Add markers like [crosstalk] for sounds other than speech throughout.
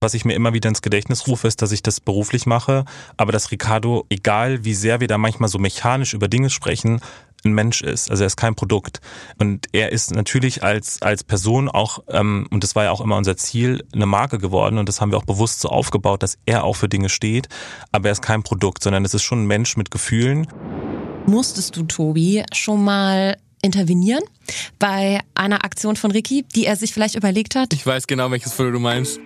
Was ich mir immer wieder ins Gedächtnis rufe, ist, dass ich das beruflich mache, aber dass Ricardo, egal wie sehr wir da manchmal so mechanisch über Dinge sprechen, ein Mensch ist. Also er ist kein Produkt. Und er ist natürlich als, als Person auch, ähm, und das war ja auch immer unser Ziel, eine Marke geworden. Und das haben wir auch bewusst so aufgebaut, dass er auch für Dinge steht. Aber er ist kein Produkt, sondern es ist schon ein Mensch mit Gefühlen. Musstest du, Tobi, schon mal intervenieren bei einer Aktion von Ricky, die er sich vielleicht überlegt hat? Ich weiß genau, welches Foto du meinst.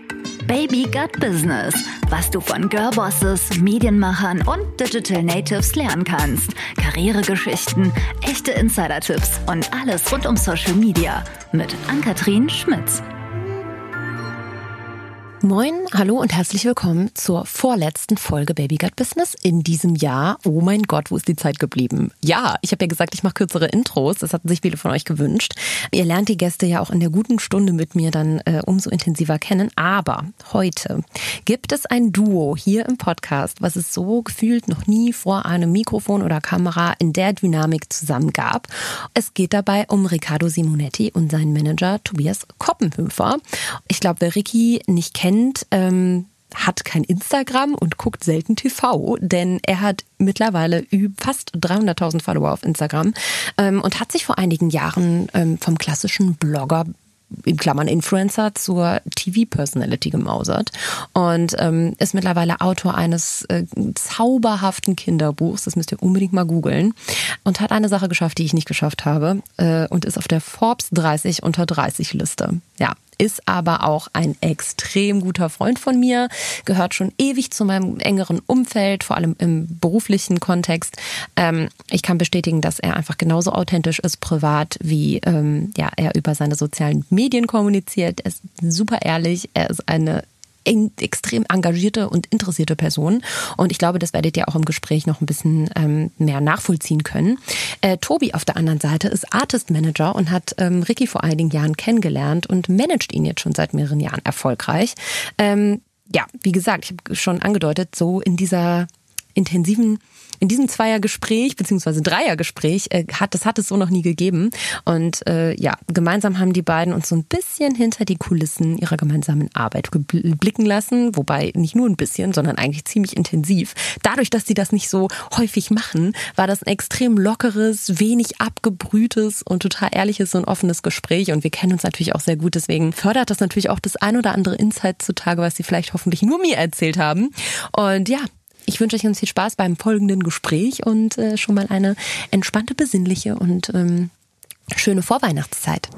Baby Gut Business. Was du von Girlbosses, Medienmachern und Digital Natives lernen kannst. Karrieregeschichten, echte Insider-Tipps und alles rund um Social Media. Mit Ann-Kathrin Schmitz. Moin, hallo und herzlich willkommen zur vorletzten Folge Baby Gut Business in diesem Jahr. Oh mein Gott, wo ist die Zeit geblieben? Ja, ich habe ja gesagt, ich mache kürzere Intros. Das hatten sich viele von euch gewünscht. Ihr lernt die Gäste ja auch in der guten Stunde mit mir dann äh, umso intensiver kennen. Aber heute gibt es ein Duo hier im Podcast, was es so gefühlt noch nie vor einem Mikrofon oder Kamera in der Dynamik zusammen gab. Es geht dabei um Riccardo Simonetti und seinen Manager Tobias Koppenhöfer. Ich glaube, wer Ricky nicht kennt, kennt, ähm, hat kein Instagram und guckt selten TV, denn er hat mittlerweile fast 300.000 Follower auf Instagram ähm, und hat sich vor einigen Jahren ähm, vom klassischen Blogger in Klammern Influencer zur TV-Personality gemausert und ähm, ist mittlerweile Autor eines äh, zauberhaften Kinderbuchs, das müsst ihr unbedingt mal googeln, und hat eine Sache geschafft, die ich nicht geschafft habe äh, und ist auf der Forbes 30 unter 30 Liste. Ja, ist aber auch ein extrem guter Freund von mir, gehört schon ewig zu meinem engeren Umfeld, vor allem im beruflichen Kontext. Ähm, ich kann bestätigen, dass er einfach genauso authentisch ist privat, wie ähm, ja, er über seine sozialen Medien kommuniziert. Er ist super ehrlich, er ist eine extrem engagierte und interessierte Person. Und ich glaube, das werdet ihr auch im Gespräch noch ein bisschen ähm, mehr nachvollziehen können. Äh, Tobi auf der anderen Seite ist Artist Manager und hat ähm, Ricky vor einigen Jahren kennengelernt und managt ihn jetzt schon seit mehreren Jahren erfolgreich. Ähm, ja, wie gesagt, ich habe schon angedeutet, so in dieser intensiven in diesem Zweiergespräch beziehungsweise Dreiergespräch äh, hat das hat es so noch nie gegeben. Und äh, ja gemeinsam haben die beiden uns so ein bisschen hinter die Kulissen ihrer gemeinsamen Arbeit blicken lassen, wobei nicht nur ein bisschen, sondern eigentlich ziemlich intensiv. Dadurch, dass sie das nicht so häufig machen, war das ein extrem lockeres, wenig abgebrühtes und total ehrliches und offenes Gespräch. Und wir kennen uns natürlich auch sehr gut, deswegen fördert das natürlich auch das ein oder andere Insight zutage, was sie vielleicht hoffentlich nur mir erzählt haben. Und ja, ich wünsche euch ganz viel Spaß beim folgenden Gespräch und äh, schon mal eine entspannte, besinnliche und ähm, schöne Vorweihnachtszeit.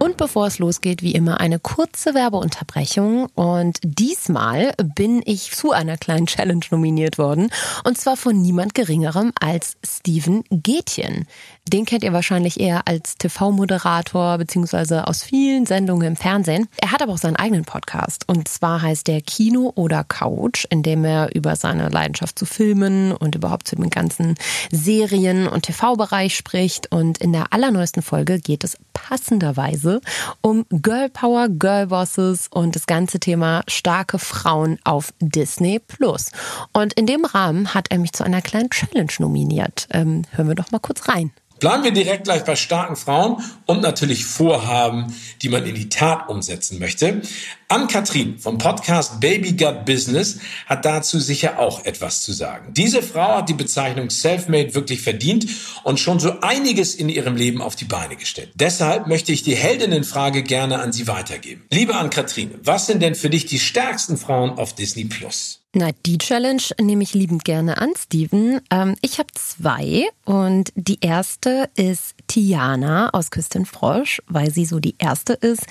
Und bevor es losgeht, wie immer eine kurze Werbeunterbrechung. Und diesmal bin ich zu einer kleinen Challenge nominiert worden. Und zwar von niemand Geringerem als Steven Gätjen. Den kennt ihr wahrscheinlich eher als TV-Moderator beziehungsweise aus vielen Sendungen im Fernsehen. Er hat aber auch seinen eigenen Podcast. Und zwar heißt der Kino oder Couch, in dem er über seine Leidenschaft zu Filmen und überhaupt zu dem ganzen Serien- und TV-Bereich spricht. Und in der allerneuesten Folge geht es passenderweise um Girl Power, Girl Bosses und das ganze Thema starke Frauen auf Disney Plus. Und in dem Rahmen hat er mich zu einer kleinen Challenge nominiert. Ähm, hören wir doch mal kurz rein. Bleiben wir direkt gleich bei starken Frauen und natürlich Vorhaben, die man in die Tat umsetzen möchte. Ann-Kathrin vom Podcast Baby Gut Business hat dazu sicher auch etwas zu sagen. Diese Frau hat die Bezeichnung Selfmade wirklich verdient und schon so einiges in ihrem Leben auf die Beine gestellt. Deshalb möchte ich die Heldinnenfrage gerne an Sie weitergeben. Liebe Ann-Kathrin, was sind denn für dich die stärksten Frauen auf Disney Plus? Na, die Challenge nehme ich liebend gerne an, Steven. Ähm, ich habe zwei und die erste ist Tiana aus Küstenfrosch, weil sie so die erste ist,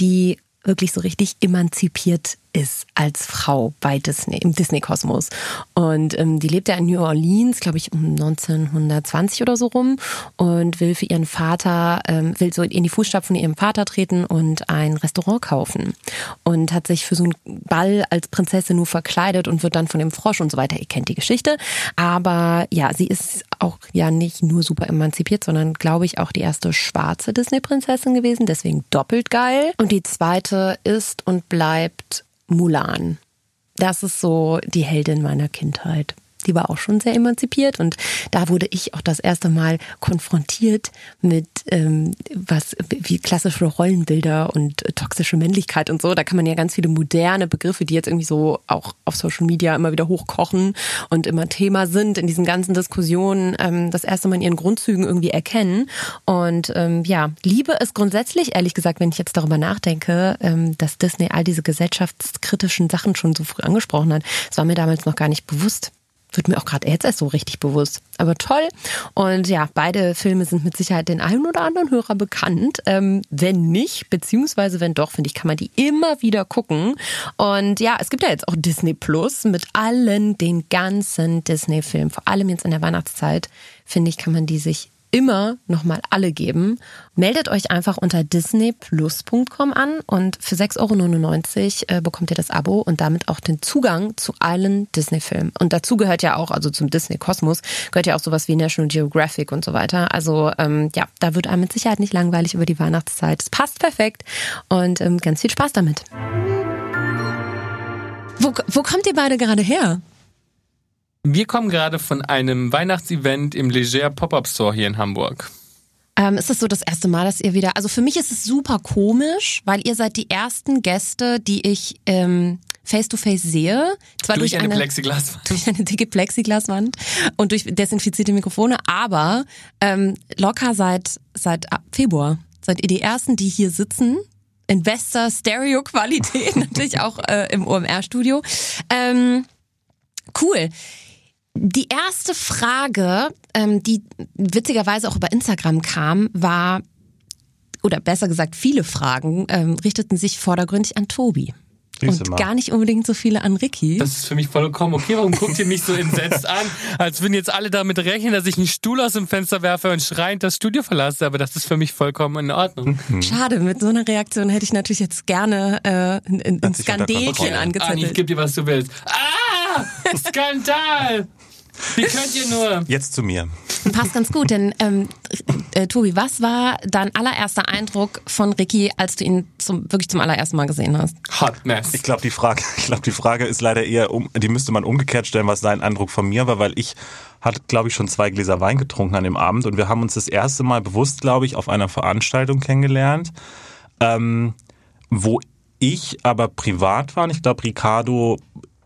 die wirklich so richtig emanzipiert ist als Frau bei Disney, im Disney-Kosmos. Und ähm, die lebt ja in New Orleans, glaube ich, um 1920 oder so rum und will für ihren Vater, ähm, will so in die Fußstapfen von ihrem Vater treten und ein Restaurant kaufen. Und hat sich für so einen Ball als Prinzessin nur verkleidet und wird dann von dem Frosch und so weiter. Ihr kennt die Geschichte. Aber ja, sie ist auch ja nicht nur super emanzipiert, sondern glaube ich auch die erste schwarze Disney-Prinzessin gewesen. Deswegen doppelt geil. Und die zweite ist und bleibt Mulan. Das ist so die Heldin meiner Kindheit. Die war auch schon sehr emanzipiert und da wurde ich auch das erste Mal konfrontiert mit ähm, was wie klassische Rollenbilder und toxische Männlichkeit und so. Da kann man ja ganz viele moderne Begriffe, die jetzt irgendwie so auch auf Social Media immer wieder hochkochen und immer Thema sind in diesen ganzen Diskussionen, ähm, das erste Mal in ihren Grundzügen irgendwie erkennen. Und ähm, ja, liebe es grundsätzlich, ehrlich gesagt, wenn ich jetzt darüber nachdenke, ähm, dass Disney all diese gesellschaftskritischen Sachen schon so früh angesprochen hat. Das war mir damals noch gar nicht bewusst. Wird mir auch gerade jetzt erst so richtig bewusst. Aber toll. Und ja, beide Filme sind mit Sicherheit den einen oder anderen Hörer bekannt. Ähm, wenn nicht, beziehungsweise wenn doch, finde ich, kann man die immer wieder gucken. Und ja, es gibt ja jetzt auch Disney Plus mit allen den ganzen Disney-Filmen. Vor allem jetzt in der Weihnachtszeit, finde ich, kann man die sich immer nochmal alle geben. Meldet euch einfach unter disneyplus.com an und für 6,99 Euro äh, bekommt ihr das Abo und damit auch den Zugang zu allen Disney-Filmen. Und dazu gehört ja auch, also zum Disney-Kosmos, gehört ja auch sowas wie National Geographic und so weiter. Also ähm, ja, da wird einem mit Sicherheit nicht langweilig über die Weihnachtszeit. Es passt perfekt und ähm, ganz viel Spaß damit. Wo, wo kommt ihr beide gerade her? Wir kommen gerade von einem Weihnachtsevent im Leger Pop-Up Store hier in Hamburg. Ähm, ist es so das erste Mal, dass ihr wieder, also für mich ist es super komisch, weil ihr seid die ersten Gäste, die ich ähm, face to face sehe. Zwar durch, durch eine, eine, Plexiglaswand. Durch eine dicke Plexiglaswand und durch desinfizierte Mikrofone, aber ähm, locker seit, seit Februar. Seid ihr die ersten, die hier sitzen in bester Stereo-Qualität, [laughs] natürlich auch äh, im OMR-Studio. Ähm, cool. Die erste Frage, ähm, die witzigerweise auch über Instagram kam, war, oder besser gesagt, viele Fragen ähm, richteten sich vordergründig an Tobi. Und gar nicht unbedingt so viele an Ricky. Das ist für mich vollkommen okay. Warum guckt ihr mich so entsetzt an? Als würden jetzt alle damit rechnen, dass ich einen Stuhl aus dem Fenster werfe und schreiend das Studio verlasse. Aber das ist für mich vollkommen in Ordnung. Mhm. Schade, mit so einer Reaktion hätte ich natürlich jetzt gerne äh, ein, ein Skandelchen angezettelt. Anni, ich gebe dir, was du willst. Ah! [laughs] Skandal! Wie könnt ihr nur? Jetzt zu mir. Passt ganz gut, denn ähm, äh, Tobi, was war dein allererster Eindruck von Ricky, als du ihn zum, wirklich zum allerersten Mal gesehen hast? Hot Mess. Ich glaube, die Frage, [laughs] ich glaube, die Frage ist leider eher, um, die müsste man umgekehrt stellen, was sein Eindruck von mir war, weil ich hatte, glaube ich, schon zwei Gläser Wein getrunken an dem Abend und wir haben uns das erste Mal bewusst, glaube ich, auf einer Veranstaltung kennengelernt, ähm, wo ich aber privat war. Und ich glaube, Ricardo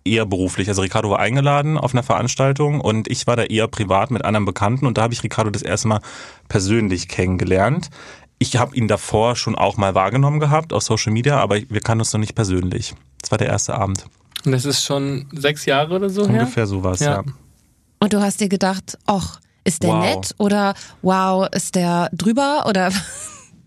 eher beruflich. Also Ricardo war eingeladen auf einer Veranstaltung und ich war da eher privat mit anderen Bekannten und da habe ich Ricardo das erste Mal persönlich kennengelernt. Ich habe ihn davor schon auch mal wahrgenommen gehabt auf Social Media, aber wir kannten uns noch nicht persönlich. Das war der erste Abend. Und das ist schon sechs Jahre oder so Ungefähr her? sowas, ja. ja. Und du hast dir gedacht, ach, ist der wow. nett oder wow, ist der drüber oder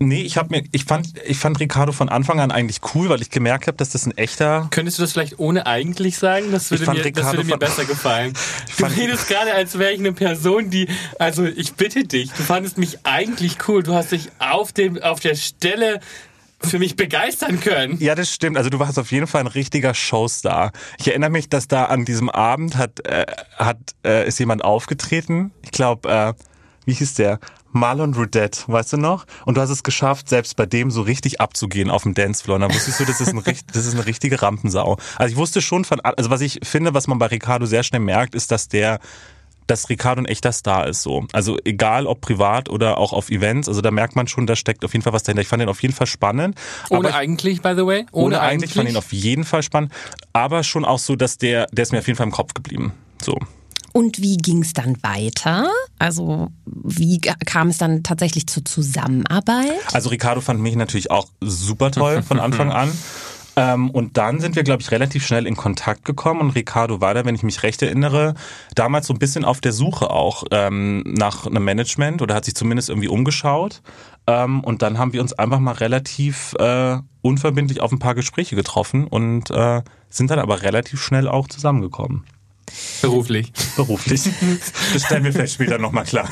Nee, ich habe mir, ich fand, ich fand Ricardo von Anfang an eigentlich cool, weil ich gemerkt habe, dass das ein echter. Könntest du das vielleicht ohne eigentlich sagen? Das würde, mir, das würde mir besser gefallen. [laughs] du redest gerade, als wäre ich eine Person, die, also ich bitte dich, du fandest mich eigentlich cool. Du hast dich auf dem, auf der Stelle für mich begeistern können. Ja, das stimmt. Also du warst auf jeden Fall ein richtiger Showstar. Ich erinnere mich, dass da an diesem Abend hat, äh, hat äh, ist jemand aufgetreten. Ich glaube, äh, wie hieß der? Marlon Rudette, weißt du noch? Und du hast es geschafft, selbst bei dem so richtig abzugehen auf dem Dancefloor. Und dann wusstest du, das ist, ein, [laughs] das ist eine richtige Rampensau. Also ich wusste schon von, also was ich finde, was man bei Ricardo sehr schnell merkt, ist, dass der dass Ricardo ein echter Star ist so. Also egal ob privat oder auch auf Events, also da merkt man schon, da steckt auf jeden Fall was dahinter. Ich fand ihn auf jeden Fall spannend. Ohne ich, eigentlich, by the way? Ohne, ohne eigentlich, eigentlich fand ihn auf jeden Fall spannend. Aber schon auch so, dass der, der ist mir auf jeden Fall im Kopf geblieben. So. Und wie ging es dann weiter? Also wie kam es dann tatsächlich zur Zusammenarbeit? Also Ricardo fand mich natürlich auch super toll von Anfang an. Ähm, und dann sind wir, glaube ich, relativ schnell in Kontakt gekommen und Ricardo war da, wenn ich mich recht erinnere, damals so ein bisschen auf der Suche auch ähm, nach einem Management oder hat sich zumindest irgendwie umgeschaut. Ähm, und dann haben wir uns einfach mal relativ äh, unverbindlich auf ein paar Gespräche getroffen und äh, sind dann aber relativ schnell auch zusammengekommen. Beruflich. Beruflich. Das stellen wir vielleicht später nochmal klar.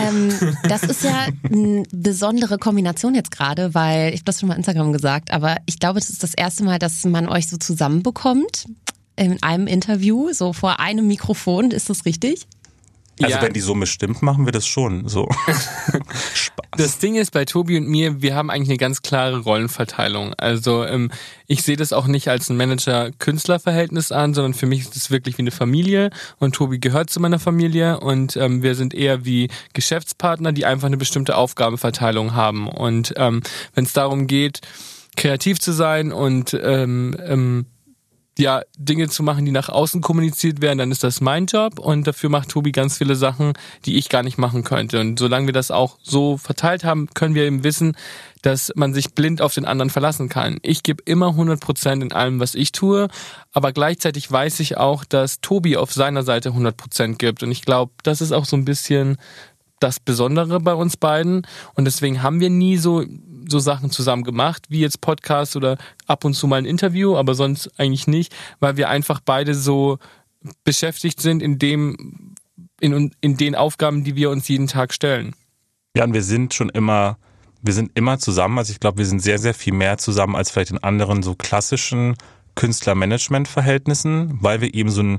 Ähm, das ist ja eine besondere Kombination jetzt gerade, weil ich habe das schon mal Instagram gesagt, aber ich glaube, das ist das erste Mal, dass man euch so zusammenbekommt in einem Interview, so vor einem Mikrofon. Ist das richtig? Also ja. wenn die Summe stimmt, machen wir das schon so. [laughs] Spaß. Das Ding ist bei Tobi und mir, wir haben eigentlich eine ganz klare Rollenverteilung. Also ähm, ich sehe das auch nicht als ein Manager-Künstler-Verhältnis an, sondern für mich ist es wirklich wie eine Familie und Tobi gehört zu meiner Familie und ähm, wir sind eher wie Geschäftspartner, die einfach eine bestimmte Aufgabenverteilung haben. Und ähm, wenn es darum geht, kreativ zu sein und ähm, ähm, ja, Dinge zu machen, die nach außen kommuniziert werden, dann ist das mein Job und dafür macht Tobi ganz viele Sachen, die ich gar nicht machen könnte. Und solange wir das auch so verteilt haben, können wir eben wissen, dass man sich blind auf den anderen verlassen kann. Ich gebe immer 100 Prozent in allem, was ich tue, aber gleichzeitig weiß ich auch, dass Tobi auf seiner Seite 100 Prozent gibt. Und ich glaube, das ist auch so ein bisschen das Besondere bei uns beiden. Und deswegen haben wir nie so so Sachen zusammen gemacht, wie jetzt Podcast oder ab und zu mal ein Interview, aber sonst eigentlich nicht, weil wir einfach beide so beschäftigt sind in dem, in, in den Aufgaben, die wir uns jeden Tag stellen. Ja, und wir sind schon immer, wir sind immer zusammen. Also ich glaube, wir sind sehr, sehr viel mehr zusammen als vielleicht in anderen so klassischen Künstler-Management-Verhältnissen, weil wir eben so ein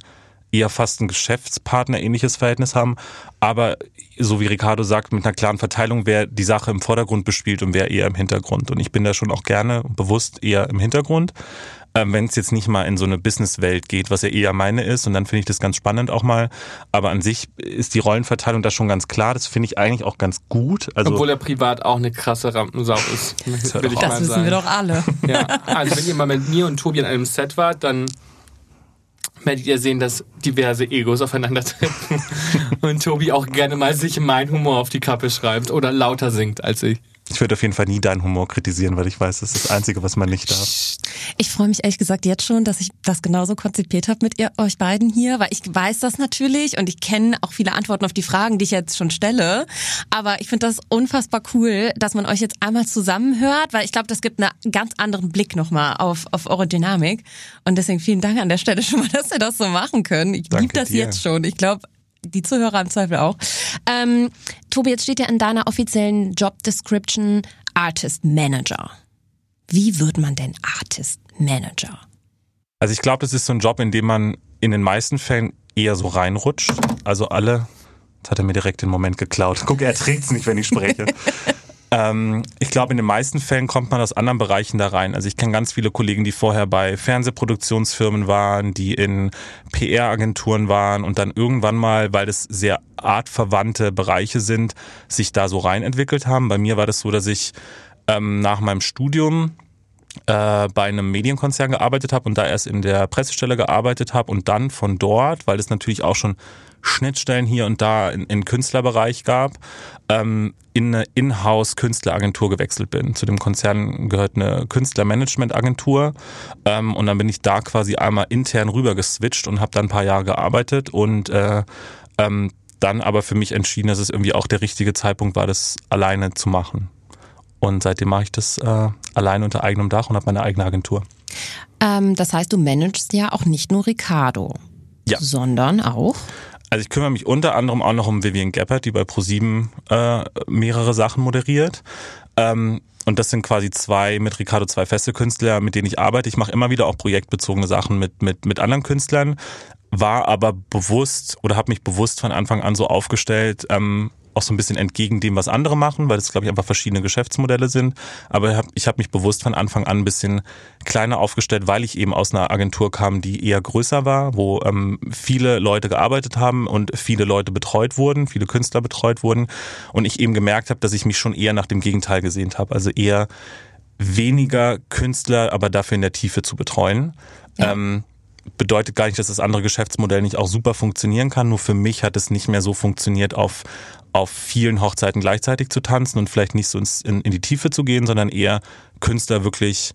eher fast ein Geschäftspartner ähnliches Verhältnis haben. Aber so wie Ricardo sagt, mit einer klaren Verteilung, wer die Sache im Vordergrund bespielt und wer eher im Hintergrund. Und ich bin da schon auch gerne bewusst eher im Hintergrund. Ähm, Wenn es jetzt nicht mal in so eine Businesswelt geht, was ja eher meine ist, und dann finde ich das ganz spannend auch mal. Aber an sich ist die Rollenverteilung da schon ganz klar. Das finde ich eigentlich auch ganz gut. Also, Obwohl er privat auch eine krasse Rampensau ist. Das, das wissen sagen. wir doch alle. Ja, also wenn ihr mal mit mir und Tobi an einem Set wart, dann werdet ihr sehen, dass diverse Egos aufeinandertreffen [laughs] und Tobi auch gerne mal sich mein Humor auf die Kappe schreibt oder lauter singt als ich. Ich würde auf jeden Fall nie deinen Humor kritisieren, weil ich weiß, das ist das Einzige, was man nicht darf. Ich freue mich ehrlich gesagt jetzt schon, dass ich das genauso konzipiert habe mit ihr, euch beiden hier, weil ich weiß das natürlich und ich kenne auch viele Antworten auf die Fragen, die ich jetzt schon stelle. Aber ich finde das unfassbar cool, dass man euch jetzt einmal zusammenhört, weil ich glaube, das gibt einen ganz anderen Blick nochmal auf, auf eure Dynamik. Und deswegen vielen Dank an der Stelle schon mal, [laughs] dass wir das so machen können. Ich liebe das dir. jetzt schon. Ich glaube, die Zuhörer im Zweifel auch. Ähm, Tobi, jetzt steht ja in deiner offiziellen Job Description Artist Manager. Wie wird man denn Artist Manager? Also ich glaube, das ist so ein Job, in dem man in den meisten Fällen eher so reinrutscht. Also alle, jetzt hat er mir direkt den Moment geklaut. Guck, er trägt es nicht, wenn ich spreche. [laughs] Ähm, ich glaube, in den meisten Fällen kommt man aus anderen Bereichen da rein. Also ich kenne ganz viele Kollegen, die vorher bei Fernsehproduktionsfirmen waren, die in PR-Agenturen waren und dann irgendwann mal, weil das sehr artverwandte Bereiche sind, sich da so rein entwickelt haben. Bei mir war das so, dass ich ähm, nach meinem Studium äh, bei einem Medienkonzern gearbeitet habe und da erst in der Pressestelle gearbeitet habe und dann von dort, weil es natürlich auch schon Schnittstellen hier und da in, in Künstlerbereich gab, ähm, in eine Inhouse-Künstleragentur gewechselt bin. Zu dem Konzern gehört eine Künstlermanagement-Agentur ähm, und dann bin ich da quasi einmal intern rüber geswitcht und habe dann ein paar Jahre gearbeitet und äh, ähm, dann aber für mich entschieden, dass es irgendwie auch der richtige Zeitpunkt war, das alleine zu machen. Und seitdem mache ich das äh, alleine unter eigenem Dach und habe meine eigene Agentur. Ähm, das heißt, du managst ja auch nicht nur Ricardo, ja. sondern auch also ich kümmere mich unter anderem auch noch um Vivian Geppert, die bei ProSieben äh, mehrere Sachen moderiert. Ähm, und das sind quasi zwei mit Ricardo zwei feste Künstler, mit denen ich arbeite. Ich mache immer wieder auch projektbezogene Sachen mit mit mit anderen Künstlern, war aber bewusst oder habe mich bewusst von Anfang an so aufgestellt, ähm, auch so ein bisschen entgegen dem, was andere machen, weil das, glaube ich, einfach verschiedene Geschäftsmodelle sind. Aber ich habe ich hab mich bewusst von Anfang an ein bisschen kleiner aufgestellt, weil ich eben aus einer Agentur kam, die eher größer war, wo ähm, viele Leute gearbeitet haben und viele Leute betreut wurden, viele Künstler betreut wurden. Und ich eben gemerkt habe, dass ich mich schon eher nach dem Gegenteil gesehnt habe. Also eher weniger Künstler, aber dafür in der Tiefe zu betreuen. Ja. Ähm, bedeutet gar nicht, dass das andere Geschäftsmodell nicht auch super funktionieren kann. Nur für mich hat es nicht mehr so funktioniert, auf, auf vielen Hochzeiten gleichzeitig zu tanzen und vielleicht nicht so in, in die Tiefe zu gehen, sondern eher Künstler wirklich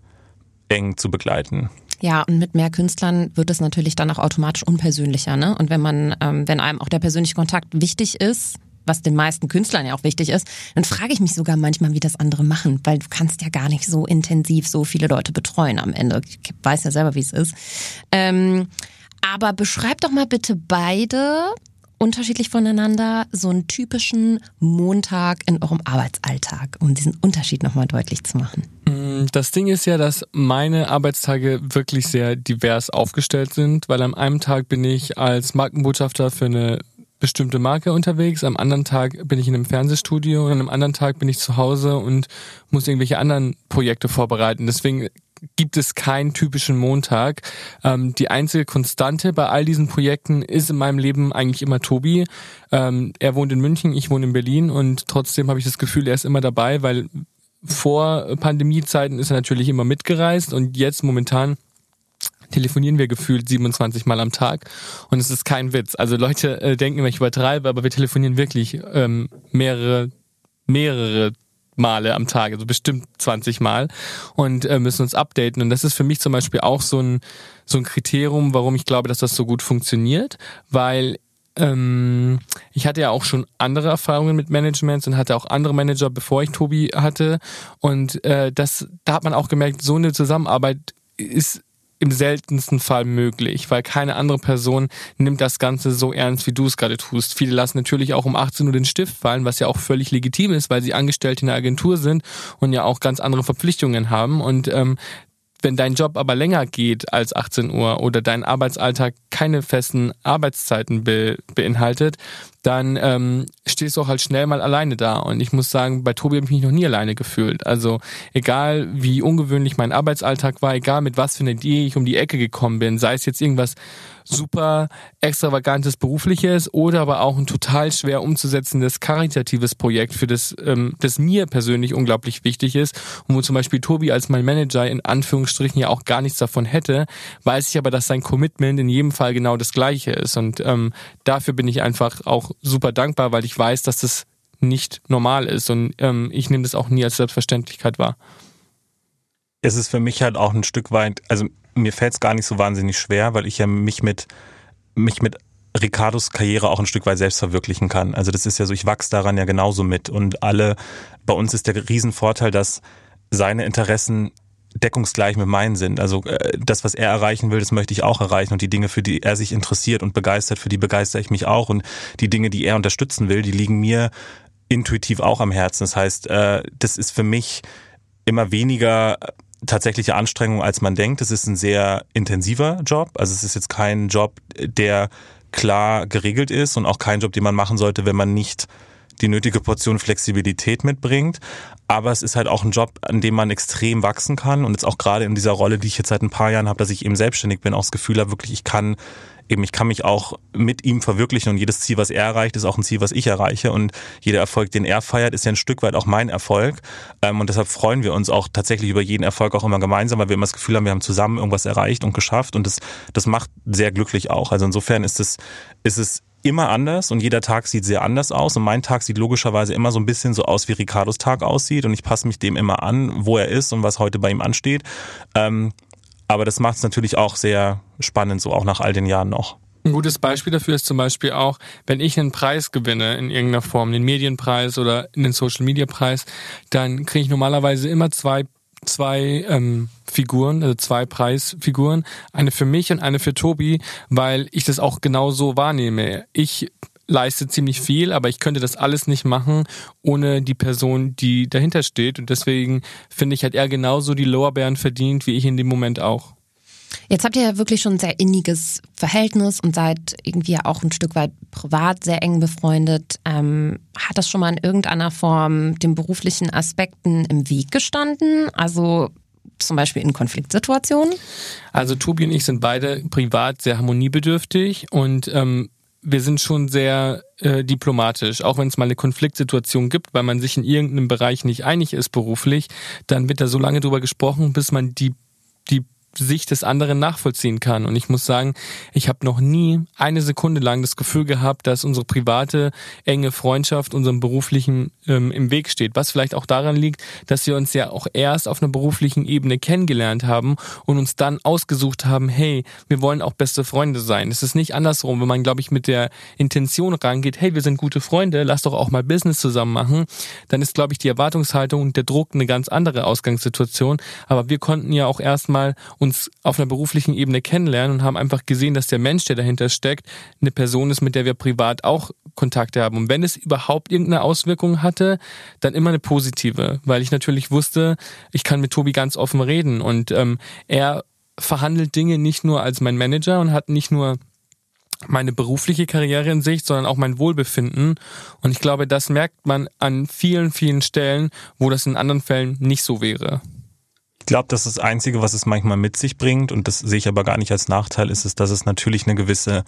eng zu begleiten. Ja, und mit mehr Künstlern wird es natürlich dann auch automatisch unpersönlicher, ne? Und wenn man, ähm, wenn einem auch der persönliche Kontakt wichtig ist, was den meisten Künstlern ja auch wichtig ist, dann frage ich mich sogar manchmal, wie das andere machen, weil du kannst ja gar nicht so intensiv so viele Leute betreuen am Ende. Ich weiß ja selber, wie es ist. Ähm, aber beschreib doch mal bitte beide unterschiedlich voneinander so einen typischen Montag in eurem Arbeitsalltag, um diesen Unterschied nochmal deutlich zu machen? Mm, das Ding ist ja, dass meine Arbeitstage wirklich sehr divers aufgestellt sind, weil am einen Tag bin ich als Markenbotschafter für eine bestimmte Marke unterwegs, am anderen Tag bin ich in einem Fernsehstudio und am anderen Tag bin ich zu Hause und muss irgendwelche anderen Projekte vorbereiten. Deswegen gibt es keinen typischen Montag. Ähm, die einzige Konstante bei all diesen Projekten ist in meinem Leben eigentlich immer Tobi. Ähm, er wohnt in München, ich wohne in Berlin und trotzdem habe ich das Gefühl, er ist immer dabei, weil vor Pandemiezeiten ist er natürlich immer mitgereist und jetzt momentan telefonieren wir gefühlt 27 Mal am Tag und es ist kein Witz. Also Leute äh, denken immer, ich übertreibe, aber wir telefonieren wirklich ähm, mehrere, mehrere Male am Tag, also bestimmt 20 Mal und äh, müssen uns updaten. Und das ist für mich zum Beispiel auch so ein, so ein Kriterium, warum ich glaube, dass das so gut funktioniert, weil ähm, ich hatte ja auch schon andere Erfahrungen mit Managements und hatte auch andere Manager, bevor ich Tobi hatte. Und äh, das, da hat man auch gemerkt, so eine Zusammenarbeit ist im seltensten Fall möglich, weil keine andere Person nimmt das Ganze so ernst, wie du es gerade tust. Viele lassen natürlich auch um 18 Uhr den Stift fallen, was ja auch völlig legitim ist, weil sie angestellt in der Agentur sind und ja auch ganz andere Verpflichtungen haben. Und ähm, wenn dein Job aber länger geht als 18 Uhr oder dein Arbeitsalltag keine festen Arbeitszeiten be beinhaltet, dann ähm, stehst du auch halt schnell mal alleine da. Und ich muss sagen, bei Tobi habe ich mich noch nie alleine gefühlt. Also egal wie ungewöhnlich mein Arbeitsalltag war, egal mit was für eine Idee ich um die Ecke gekommen bin, sei es jetzt irgendwas super extravagantes berufliches oder aber auch ein total schwer umzusetzendes karitatives Projekt, für das, ähm, das mir persönlich unglaublich wichtig ist und wo zum Beispiel Tobi als mein Manager in Anführungsstrichen ja auch gar nichts davon hätte, weiß ich aber, dass sein Commitment in jedem Fall genau das gleiche ist. Und ähm, dafür bin ich einfach auch super dankbar, weil ich weiß, dass das nicht normal ist und ähm, ich nehme das auch nie als Selbstverständlichkeit wahr. Es ist für mich halt auch ein Stück weit, also mir fällt es gar nicht so wahnsinnig schwer, weil ich ja mich mit, mich mit Ricardos Karriere auch ein Stück weit selbst verwirklichen kann. Also das ist ja so, ich wachse daran ja genauso mit. Und alle, bei uns ist der Riesenvorteil, dass seine Interessen deckungsgleich mit meinen sind. Also äh, das, was er erreichen will, das möchte ich auch erreichen. Und die Dinge, für die er sich interessiert und begeistert, für die begeistere ich mich auch. Und die Dinge, die er unterstützen will, die liegen mir intuitiv auch am Herzen. Das heißt, äh, das ist für mich immer weniger tatsächliche Anstrengung, als man denkt. Es ist ein sehr intensiver Job. Also es ist jetzt kein Job, der klar geregelt ist und auch kein Job, den man machen sollte, wenn man nicht die nötige Portion Flexibilität mitbringt. Aber es ist halt auch ein Job, an dem man extrem wachsen kann und jetzt auch gerade in dieser Rolle, die ich jetzt seit ein paar Jahren habe, dass ich eben selbstständig bin, auch das Gefühl habe, wirklich, ich kann eben, ich kann mich auch mit ihm verwirklichen und jedes Ziel, was er erreicht, ist auch ein Ziel, was ich erreiche. Und jeder Erfolg, den er feiert, ist ja ein Stück weit auch mein Erfolg. Ähm, und deshalb freuen wir uns auch tatsächlich über jeden Erfolg auch immer gemeinsam, weil wir immer das Gefühl haben, wir haben zusammen irgendwas erreicht und geschafft. Und das, das macht sehr glücklich auch. Also insofern ist es, ist es immer anders und jeder Tag sieht sehr anders aus. Und mein Tag sieht logischerweise immer so ein bisschen so aus, wie Ricardos Tag aussieht. Und ich passe mich dem immer an, wo er ist und was heute bei ihm ansteht. Ähm, aber das macht es natürlich auch sehr spannend, so auch nach all den Jahren noch. Ein gutes Beispiel dafür ist zum Beispiel auch, wenn ich einen Preis gewinne in irgendeiner Form, den Medienpreis oder den Social Media Preis, dann kriege ich normalerweise immer zwei zwei ähm, Figuren, also zwei Preisfiguren, eine für mich und eine für Tobi, weil ich das auch genau so wahrnehme. Ich leiste ziemlich viel, aber ich könnte das alles nicht machen ohne die Person, die dahinter steht. Und deswegen finde ich, hat er genauso die Lorbeeren verdient, wie ich in dem Moment auch. Jetzt habt ihr ja wirklich schon ein sehr inniges Verhältnis und seid irgendwie auch ein Stück weit privat sehr eng befreundet. Ähm, hat das schon mal in irgendeiner Form den beruflichen Aspekten im Weg gestanden? Also zum Beispiel in Konfliktsituationen? Also Tobi und ich sind beide privat sehr harmoniebedürftig und ähm, wir sind schon sehr äh, diplomatisch. Auch wenn es mal eine Konfliktsituation gibt, weil man sich in irgendeinem Bereich nicht einig ist beruflich, dann wird da so lange drüber gesprochen, bis man die die Sicht des anderen nachvollziehen kann. Und ich muss sagen, ich habe noch nie eine Sekunde lang das Gefühl gehabt, dass unsere private, enge Freundschaft unserem beruflichen ähm, im Weg steht. Was vielleicht auch daran liegt, dass wir uns ja auch erst auf einer beruflichen Ebene kennengelernt haben und uns dann ausgesucht haben, hey, wir wollen auch beste Freunde sein. Es ist nicht andersrum, wenn man, glaube ich, mit der Intention rangeht, hey, wir sind gute Freunde, lass doch auch mal Business zusammen machen, dann ist, glaube ich, die Erwartungshaltung und der Druck eine ganz andere Ausgangssituation. Aber wir konnten ja auch erstmal uns auf einer beruflichen Ebene kennenlernen und haben einfach gesehen, dass der Mensch, der dahinter steckt, eine Person ist, mit der wir privat auch Kontakte haben. Und wenn es überhaupt irgendeine Auswirkung hatte, dann immer eine positive, weil ich natürlich wusste, ich kann mit Tobi ganz offen reden und ähm, er verhandelt Dinge nicht nur als mein Manager und hat nicht nur meine berufliche Karriere in Sicht, sondern auch mein Wohlbefinden. Und ich glaube, das merkt man an vielen, vielen Stellen, wo das in anderen Fällen nicht so wäre. Ich glaube, das ist das Einzige, was es manchmal mit sich bringt, und das sehe ich aber gar nicht als Nachteil, ist es, dass es natürlich eine gewisse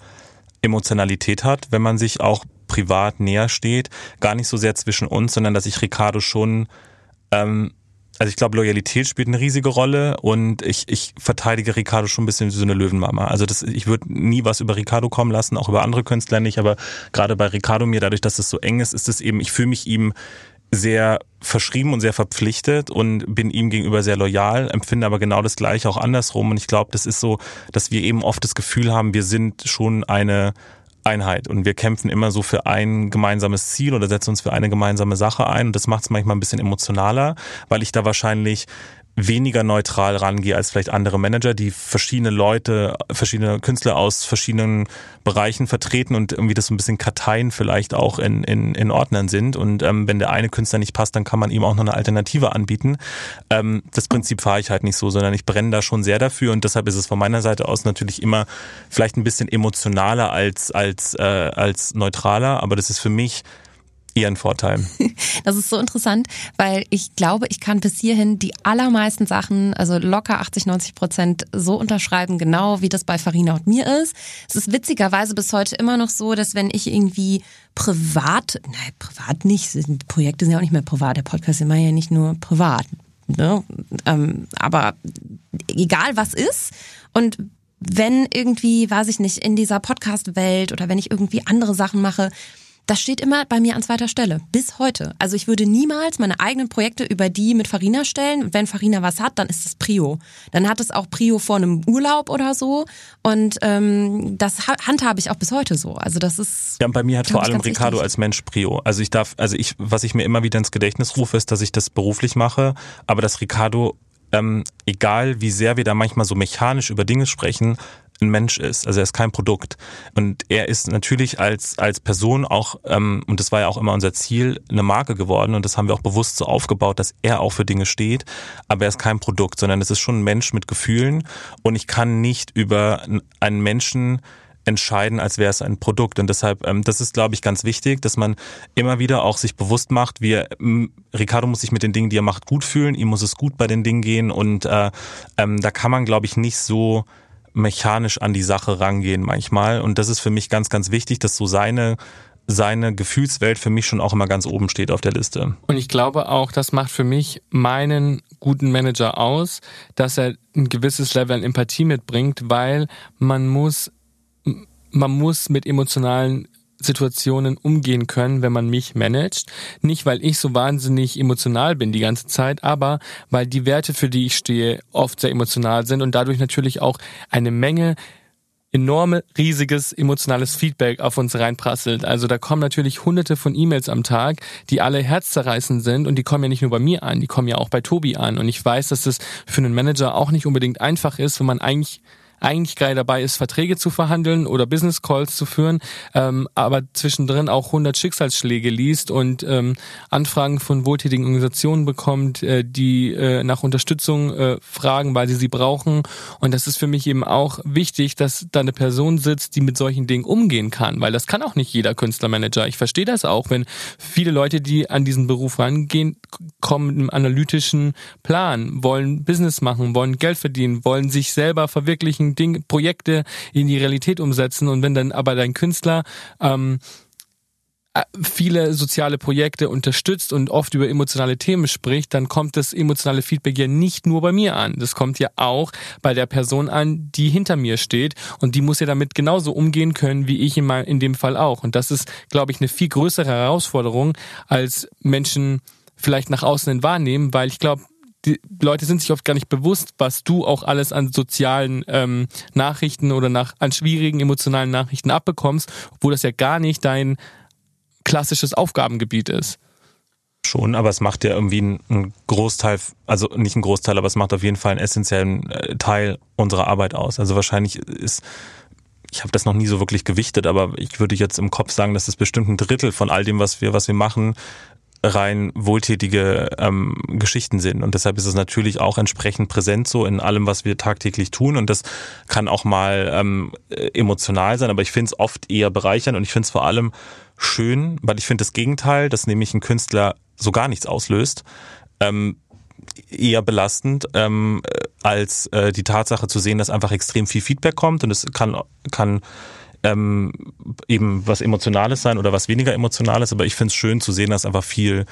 Emotionalität hat, wenn man sich auch privat näher steht. Gar nicht so sehr zwischen uns, sondern dass ich Ricardo schon ähm, also ich glaube, Loyalität spielt eine riesige Rolle und ich, ich verteidige Ricardo schon ein bisschen wie so eine Löwenmama. Also das, ich würde nie was über Ricardo kommen lassen, auch über andere Künstler nicht, aber gerade bei Ricardo mir, dadurch, dass es so eng ist, ist es eben, ich fühle mich ihm sehr verschrieben und sehr verpflichtet und bin ihm gegenüber sehr loyal, empfinde aber genau das gleiche auch andersrum. Und ich glaube, das ist so, dass wir eben oft das Gefühl haben, wir sind schon eine Einheit und wir kämpfen immer so für ein gemeinsames Ziel oder setzen uns für eine gemeinsame Sache ein. Und das macht es manchmal ein bisschen emotionaler, weil ich da wahrscheinlich weniger neutral rangehe als vielleicht andere Manager, die verschiedene Leute, verschiedene Künstler aus verschiedenen Bereichen vertreten und irgendwie das so ein bisschen Karteien vielleicht auch in, in, in Ordnern sind. Und ähm, wenn der eine Künstler nicht passt, dann kann man ihm auch noch eine Alternative anbieten. Ähm, das Prinzip fahre ich halt nicht so, sondern ich brenne da schon sehr dafür und deshalb ist es von meiner Seite aus natürlich immer vielleicht ein bisschen emotionaler als, als, äh, als neutraler, aber das ist für mich ihren Vorteil. [laughs] Das ist so interessant, weil ich glaube, ich kann bis hierhin die allermeisten Sachen, also locker 80, 90 Prozent, so unterschreiben, genau wie das bei Farina und mir ist. Es ist witzigerweise bis heute immer noch so, dass wenn ich irgendwie privat, nein, privat nicht, Projekte sind ja auch nicht mehr privat, der Podcast ist immer ja nicht nur privat. Ne? Ähm, aber egal was ist und wenn irgendwie, weiß ich nicht, in dieser Podcast-Welt oder wenn ich irgendwie andere Sachen mache, das steht immer bei mir an zweiter Stelle, bis heute. Also ich würde niemals meine eigenen Projekte über die mit Farina stellen. Und wenn Farina was hat, dann ist es Prio. Dann hat es auch Prio vor einem Urlaub oder so. Und ähm, das handhabe ich auch bis heute so. Also das ist. Ja, und bei mir hat vor allem Ricardo wichtig. als Mensch Prio. Also ich darf, also ich, was ich mir immer wieder ins Gedächtnis rufe, ist, dass ich das beruflich mache, aber dass Ricardo ähm, egal wie sehr wir da manchmal so mechanisch über Dinge sprechen, ein Mensch ist. Also er ist kein Produkt. Und er ist natürlich als, als Person auch, ähm, und das war ja auch immer unser Ziel, eine Marke geworden. Und das haben wir auch bewusst so aufgebaut, dass er auch für Dinge steht. Aber er ist kein Produkt, sondern es ist schon ein Mensch mit Gefühlen. Und ich kann nicht über einen Menschen entscheiden, als wäre es ein Produkt. Und deshalb, ähm, das ist, glaube ich, ganz wichtig, dass man immer wieder auch sich bewusst macht, wie Ricardo muss sich mit den Dingen, die er macht, gut fühlen, ihm muss es gut bei den Dingen gehen. Und äh, ähm, da kann man, glaube ich, nicht so mechanisch an die Sache rangehen manchmal. Und das ist für mich ganz, ganz wichtig, dass so seine seine Gefühlswelt für mich schon auch immer ganz oben steht auf der Liste. Und ich glaube auch, das macht für mich meinen guten Manager aus, dass er ein gewisses Level an Empathie mitbringt, weil man muss man muss mit emotionalen Situationen umgehen können, wenn man mich managt. Nicht, weil ich so wahnsinnig emotional bin die ganze Zeit, aber weil die Werte, für die ich stehe, oft sehr emotional sind und dadurch natürlich auch eine Menge enorme, riesiges emotionales Feedback auf uns reinprasselt. Also da kommen natürlich hunderte von E-Mails am Tag, die alle herzzerreißend sind und die kommen ja nicht nur bei mir an, die kommen ja auch bei Tobi an. Und ich weiß, dass das für einen Manager auch nicht unbedingt einfach ist, wenn man eigentlich eigentlich gerade dabei ist, Verträge zu verhandeln oder Business Calls zu führen, ähm, aber zwischendrin auch 100 Schicksalsschläge liest und ähm, Anfragen von wohltätigen Organisationen bekommt, äh, die äh, nach Unterstützung äh, fragen, weil sie sie brauchen. Und das ist für mich eben auch wichtig, dass da eine Person sitzt, die mit solchen Dingen umgehen kann, weil das kann auch nicht jeder Künstlermanager. Ich verstehe das auch, wenn viele Leute, die an diesen Beruf rangehen, kommen mit einem analytischen Plan, wollen Business machen, wollen Geld verdienen, wollen sich selber verwirklichen, Ding, Projekte in die Realität umsetzen und wenn dann aber dein Künstler ähm, äh, viele soziale Projekte unterstützt und oft über emotionale Themen spricht, dann kommt das emotionale Feedback ja nicht nur bei mir an. Das kommt ja auch bei der Person an, die hinter mir steht und die muss ja damit genauso umgehen können, wie ich in dem Fall auch. Und das ist, glaube ich, eine viel größere Herausforderung, als Menschen vielleicht nach außen hin wahrnehmen, weil ich glaube, die Leute sind sich oft gar nicht bewusst, was du auch alles an sozialen ähm, Nachrichten oder nach an schwierigen emotionalen Nachrichten abbekommst, obwohl das ja gar nicht dein klassisches Aufgabengebiet ist. Schon, aber es macht ja irgendwie einen Großteil, also nicht einen Großteil, aber es macht auf jeden Fall einen essentiellen äh, Teil unserer Arbeit aus. Also wahrscheinlich ist ich habe das noch nie so wirklich gewichtet, aber ich würde jetzt im Kopf sagen, dass es bestimmt ein Drittel von all dem, was wir, was wir machen, rein wohltätige ähm, Geschichten sind. Und deshalb ist es natürlich auch entsprechend präsent so in allem, was wir tagtäglich tun. Und das kann auch mal ähm, emotional sein, aber ich finde es oft eher bereichernd und ich finde es vor allem schön, weil ich finde das Gegenteil, dass nämlich ein Künstler so gar nichts auslöst, ähm, eher belastend, ähm, als äh, die Tatsache zu sehen, dass einfach extrem viel Feedback kommt und es kann, kann ähm, eben was Emotionales sein oder was weniger Emotionales, aber ich finde es schön zu sehen, dass einfach viel,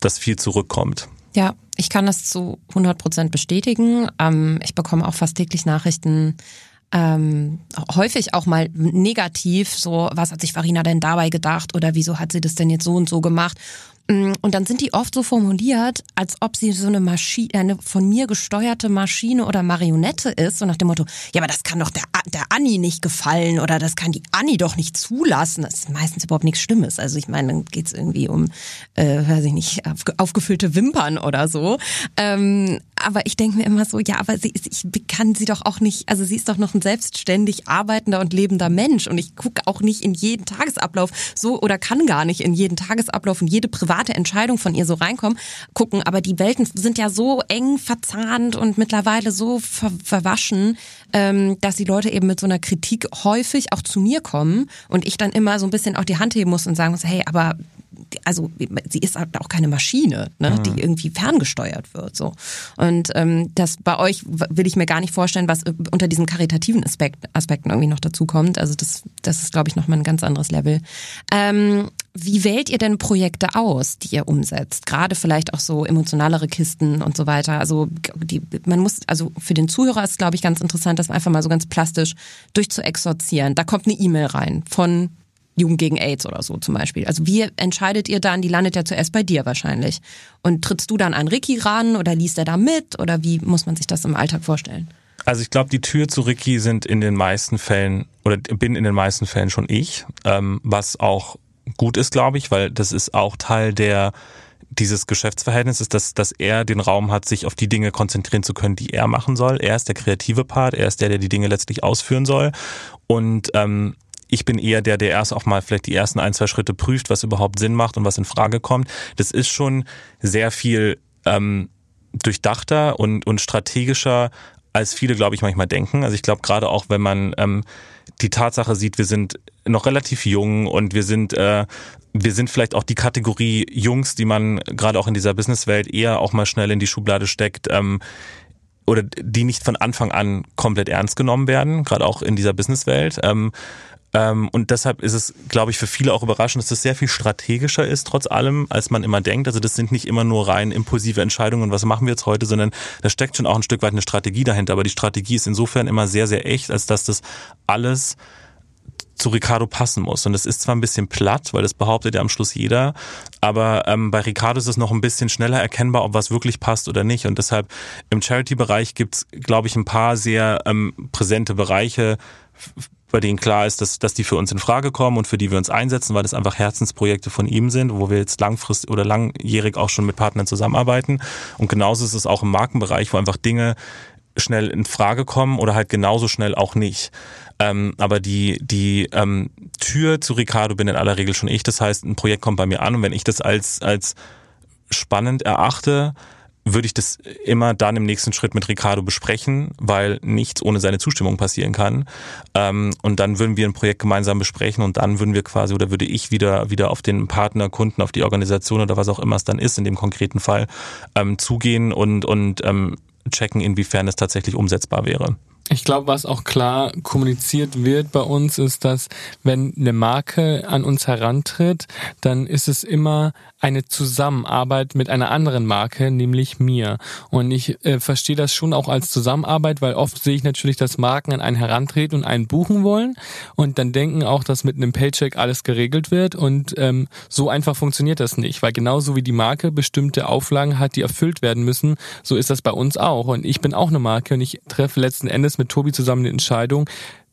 dass viel zurückkommt. Ja, ich kann das zu 100 Prozent bestätigen. Ähm, ich bekomme auch fast täglich Nachrichten, ähm, häufig auch mal negativ, so was hat sich Farina denn dabei gedacht oder wieso hat sie das denn jetzt so und so gemacht? Mm, und dann sind die oft so formuliert, als ob sie so eine Maschine, eine von mir gesteuerte Maschine oder Marionette ist, so nach dem Motto, ja, aber das kann doch der, der Anni nicht gefallen oder das kann die Anni doch nicht zulassen. Das ist meistens überhaupt nichts Schlimmes. Also ich meine, dann geht's irgendwie um, äh, weiß ich nicht, aufgefüllte Wimpern oder so. Ähm, aber ich denke mir immer so, ja, aber sie, ich kann sie doch auch nicht, also sie ist doch noch ein selbstständig arbeitender und lebender Mensch und ich gucke auch nicht in jeden Tagesablauf so oder kann gar nicht in jeden Tagesablauf und jede private Entscheidung von ihr so reinkommen, gucken. Aber die Welten sind ja so eng verzahnt und mittlerweile so ver verwaschen, ähm, dass die Leute eben mit so einer Kritik häufig auch zu mir kommen und ich dann immer so ein bisschen auch die Hand heben muss und sagen muss, hey, aber also sie ist halt auch keine Maschine, ne, mhm. die irgendwie ferngesteuert wird. So. Und ähm, das bei euch will ich mir gar nicht vorstellen, was unter diesen karitativen Aspekt, Aspekten irgendwie noch dazu kommt. Also das, das ist, glaube ich, nochmal ein ganz anderes Level. Ähm, wie wählt ihr denn Projekte aus, die ihr umsetzt? Gerade vielleicht auch so emotionalere Kisten und so weiter. Also die, man muss, also für den Zuhörer ist glaube ich, ganz interessant, das einfach mal so ganz plastisch durchzuexorzieren. Da kommt eine E-Mail rein von Jugend gegen AIDS oder so zum Beispiel. Also wie entscheidet ihr dann, die landet ja zuerst bei dir wahrscheinlich. Und trittst du dann an Ricky ran oder liest er da mit oder wie muss man sich das im Alltag vorstellen? Also ich glaube, die Tür zu Ricky sind in den meisten Fällen oder bin in den meisten Fällen schon ich, ähm, was auch gut ist, glaube ich, weil das ist auch Teil der dieses Geschäftsverhältnisses, dass, dass er den Raum hat, sich auf die Dinge konzentrieren zu können, die er machen soll. Er ist der kreative Part, er ist der, der die Dinge letztlich ausführen soll. Und ähm, ich bin eher der, der erst auch mal vielleicht die ersten ein, zwei Schritte prüft, was überhaupt Sinn macht und was in Frage kommt. Das ist schon sehr viel ähm, durchdachter und, und strategischer, als viele, glaube ich, manchmal denken. Also ich glaube, gerade auch, wenn man ähm, die Tatsache sieht, wir sind noch relativ jung und wir sind äh, wir sind vielleicht auch die Kategorie Jungs, die man gerade auch in dieser Businesswelt eher auch mal schnell in die Schublade steckt. Ähm, oder die nicht von Anfang an komplett ernst genommen werden, gerade auch in dieser Businesswelt. Ähm, und deshalb ist es, glaube ich, für viele auch überraschend, dass das sehr viel strategischer ist, trotz allem, als man immer denkt. Also das sind nicht immer nur rein impulsive Entscheidungen, was machen wir jetzt heute, sondern da steckt schon auch ein Stück weit eine Strategie dahinter. Aber die Strategie ist insofern immer sehr, sehr echt, als dass das alles zu Ricardo passen muss. Und das ist zwar ein bisschen platt, weil das behauptet ja am Schluss jeder, aber ähm, bei Ricardo ist es noch ein bisschen schneller erkennbar, ob was wirklich passt oder nicht. Und deshalb im Charity-Bereich gibt's, glaube ich, ein paar sehr ähm, präsente Bereiche, bei denen klar ist, dass, dass die für uns in Frage kommen und für die wir uns einsetzen, weil das einfach Herzensprojekte von ihm sind, wo wir jetzt langfristig oder langjährig auch schon mit Partnern zusammenarbeiten. Und genauso ist es auch im Markenbereich, wo einfach Dinge schnell in Frage kommen oder halt genauso schnell auch nicht. Ähm, aber die, die ähm, Tür zu Ricardo bin in aller Regel schon ich. Das heißt, ein Projekt kommt bei mir an und wenn ich das als, als spannend erachte, würde ich das immer dann im nächsten Schritt mit Ricardo besprechen, weil nichts ohne seine Zustimmung passieren kann. Ähm, und dann würden wir ein Projekt gemeinsam besprechen und dann würden wir quasi oder würde ich wieder wieder auf den Partner, Kunden, auf die Organisation oder was auch immer es dann ist in dem konkreten Fall ähm, zugehen und und ähm, checken, inwiefern es tatsächlich umsetzbar wäre. Ich glaube, was auch klar kommuniziert wird bei uns, ist, dass wenn eine Marke an uns herantritt, dann ist es immer eine Zusammenarbeit mit einer anderen Marke, nämlich mir. Und ich äh, verstehe das schon auch als Zusammenarbeit, weil oft sehe ich natürlich, dass Marken an einen herantreten und einen buchen wollen und dann denken auch, dass mit einem Paycheck alles geregelt wird. Und ähm, so einfach funktioniert das nicht, weil genauso wie die Marke bestimmte Auflagen hat, die erfüllt werden müssen, so ist das bei uns auch. Und ich bin auch eine Marke und ich treffe letzten Endes mit Tobi zusammen eine Entscheidung,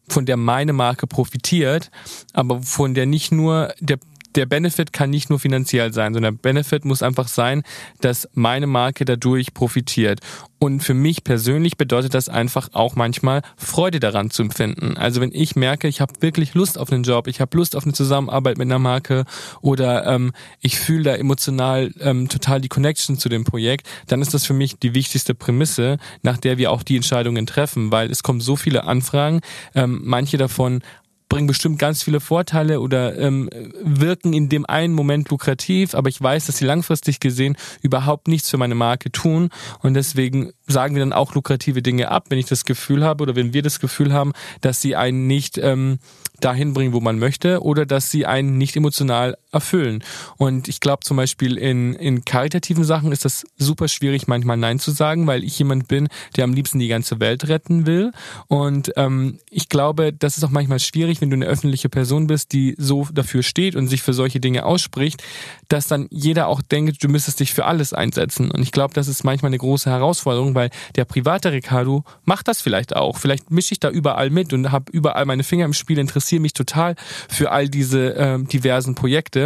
von der meine Marke profitiert, aber von der nicht nur der der Benefit kann nicht nur finanziell sein, sondern der Benefit muss einfach sein, dass meine Marke dadurch profitiert. Und für mich persönlich bedeutet das einfach auch manchmal Freude daran zu empfinden. Also wenn ich merke, ich habe wirklich Lust auf einen Job, ich habe Lust auf eine Zusammenarbeit mit einer Marke oder ähm, ich fühle da emotional ähm, total die Connection zu dem Projekt, dann ist das für mich die wichtigste Prämisse, nach der wir auch die Entscheidungen treffen, weil es kommen so viele Anfragen, ähm, manche davon bringen bestimmt ganz viele Vorteile oder ähm, wirken in dem einen Moment lukrativ, aber ich weiß, dass sie langfristig gesehen überhaupt nichts für meine Marke tun. Und deswegen sagen wir dann auch lukrative Dinge ab, wenn ich das Gefühl habe oder wenn wir das Gefühl haben, dass sie einen nicht ähm, dahin bringen, wo man möchte oder dass sie einen nicht emotional erfüllen. Und ich glaube zum Beispiel in, in karitativen Sachen ist das super schwierig, manchmal Nein zu sagen, weil ich jemand bin, der am liebsten die ganze Welt retten will. Und ähm, ich glaube, das ist auch manchmal schwierig, wenn du eine öffentliche Person bist, die so dafür steht und sich für solche Dinge ausspricht, dass dann jeder auch denkt, du müsstest dich für alles einsetzen. Und ich glaube, das ist manchmal eine große Herausforderung, weil der private Ricardo macht das vielleicht auch. Vielleicht mische ich da überall mit und habe überall meine Finger im Spiel, interessiere mich total für all diese äh, diversen Projekte.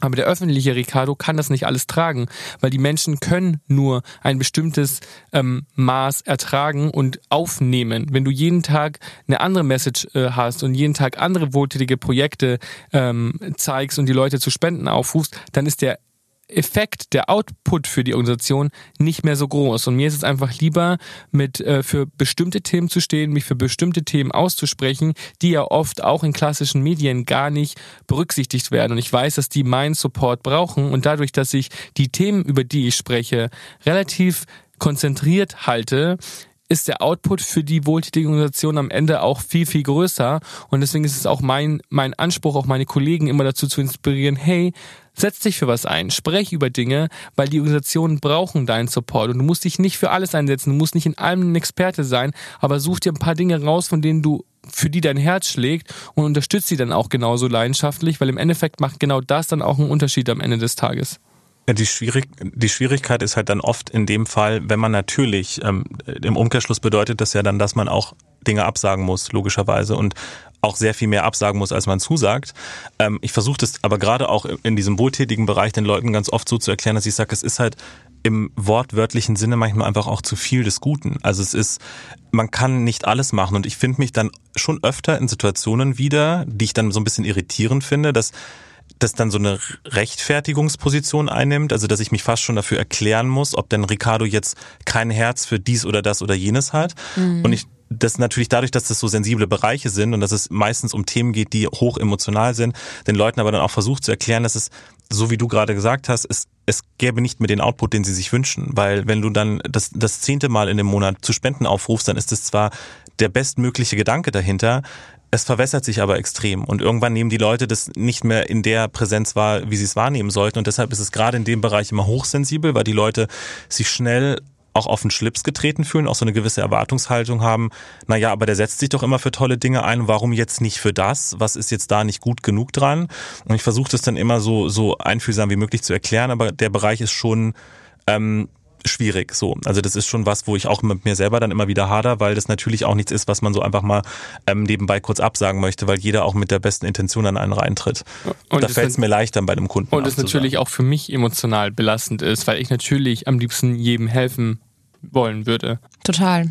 Aber der öffentliche Ricardo kann das nicht alles tragen, weil die Menschen können nur ein bestimmtes ähm, Maß ertragen und aufnehmen. Wenn du jeden Tag eine andere Message äh, hast und jeden Tag andere wohltätige Projekte ähm, zeigst und die Leute zu Spenden aufrufst, dann ist der Effekt, der Output für die Organisation nicht mehr so groß. Und mir ist es einfach lieber, mit äh, für bestimmte Themen zu stehen, mich für bestimmte Themen auszusprechen, die ja oft auch in klassischen Medien gar nicht berücksichtigt werden. Und ich weiß, dass die meinen Support brauchen. Und dadurch, dass ich die Themen, über die ich spreche, relativ konzentriert halte, ist der Output für die wohltätige Organisation am Ende auch viel, viel größer. Und deswegen ist es auch mein, mein Anspruch, auch meine Kollegen immer dazu zu inspirieren, hey, setz dich für was ein, sprech über Dinge, weil die Organisationen brauchen deinen Support. Und du musst dich nicht für alles einsetzen, du musst nicht in allem ein Experte sein, aber such dir ein paar Dinge raus, von denen du für die dein Herz schlägt und unterstützt sie dann auch genauso leidenschaftlich, weil im Endeffekt macht genau das dann auch einen Unterschied am Ende des Tages. Die, Schwierig die Schwierigkeit ist halt dann oft in dem Fall, wenn man natürlich, ähm, im Umkehrschluss bedeutet das ja dann, dass man auch Dinge absagen muss, logischerweise, und auch sehr viel mehr absagen muss, als man zusagt. Ähm, ich versuche das aber gerade auch in diesem wohltätigen Bereich den Leuten ganz oft so zu erklären, dass ich sage, es ist halt im wortwörtlichen Sinne manchmal einfach auch zu viel des Guten. Also es ist, man kann nicht alles machen und ich finde mich dann schon öfter in Situationen wieder, die ich dann so ein bisschen irritierend finde, dass das dann so eine Rechtfertigungsposition einnimmt, also dass ich mich fast schon dafür erklären muss, ob denn Ricardo jetzt kein Herz für dies oder das oder jenes hat. Mhm. Und ich das natürlich dadurch, dass das so sensible Bereiche sind und dass es meistens um Themen geht, die hoch emotional sind, den Leuten aber dann auch versucht zu erklären, dass es, so wie du gerade gesagt hast, es, es gäbe nicht mehr den Output, den sie sich wünschen. Weil wenn du dann das, das zehnte Mal in dem Monat zu Spenden aufrufst, dann ist es zwar der bestmögliche Gedanke dahinter, es verwässert sich aber extrem und irgendwann nehmen die Leute das nicht mehr in der Präsenz wahr, wie sie es wahrnehmen sollten. Und deshalb ist es gerade in dem Bereich immer hochsensibel, weil die Leute sich schnell auch auf den Schlips getreten fühlen, auch so eine gewisse Erwartungshaltung haben, naja, aber der setzt sich doch immer für tolle Dinge ein, warum jetzt nicht für das? Was ist jetzt da nicht gut genug dran? Und ich versuche das dann immer so, so einfühlsam wie möglich zu erklären, aber der Bereich ist schon ähm, schwierig. So, also das ist schon was, wo ich auch mit mir selber dann immer wieder hader, weil das natürlich auch nichts ist, was man so einfach mal ähm, nebenbei kurz absagen möchte, weil jeder auch mit der besten Intention an einen reintritt. Und, da fällt es mir leichter bei einem Kunden. Und es natürlich auch für mich emotional belastend ist, weil ich natürlich am liebsten jedem helfen wollen würde. Total.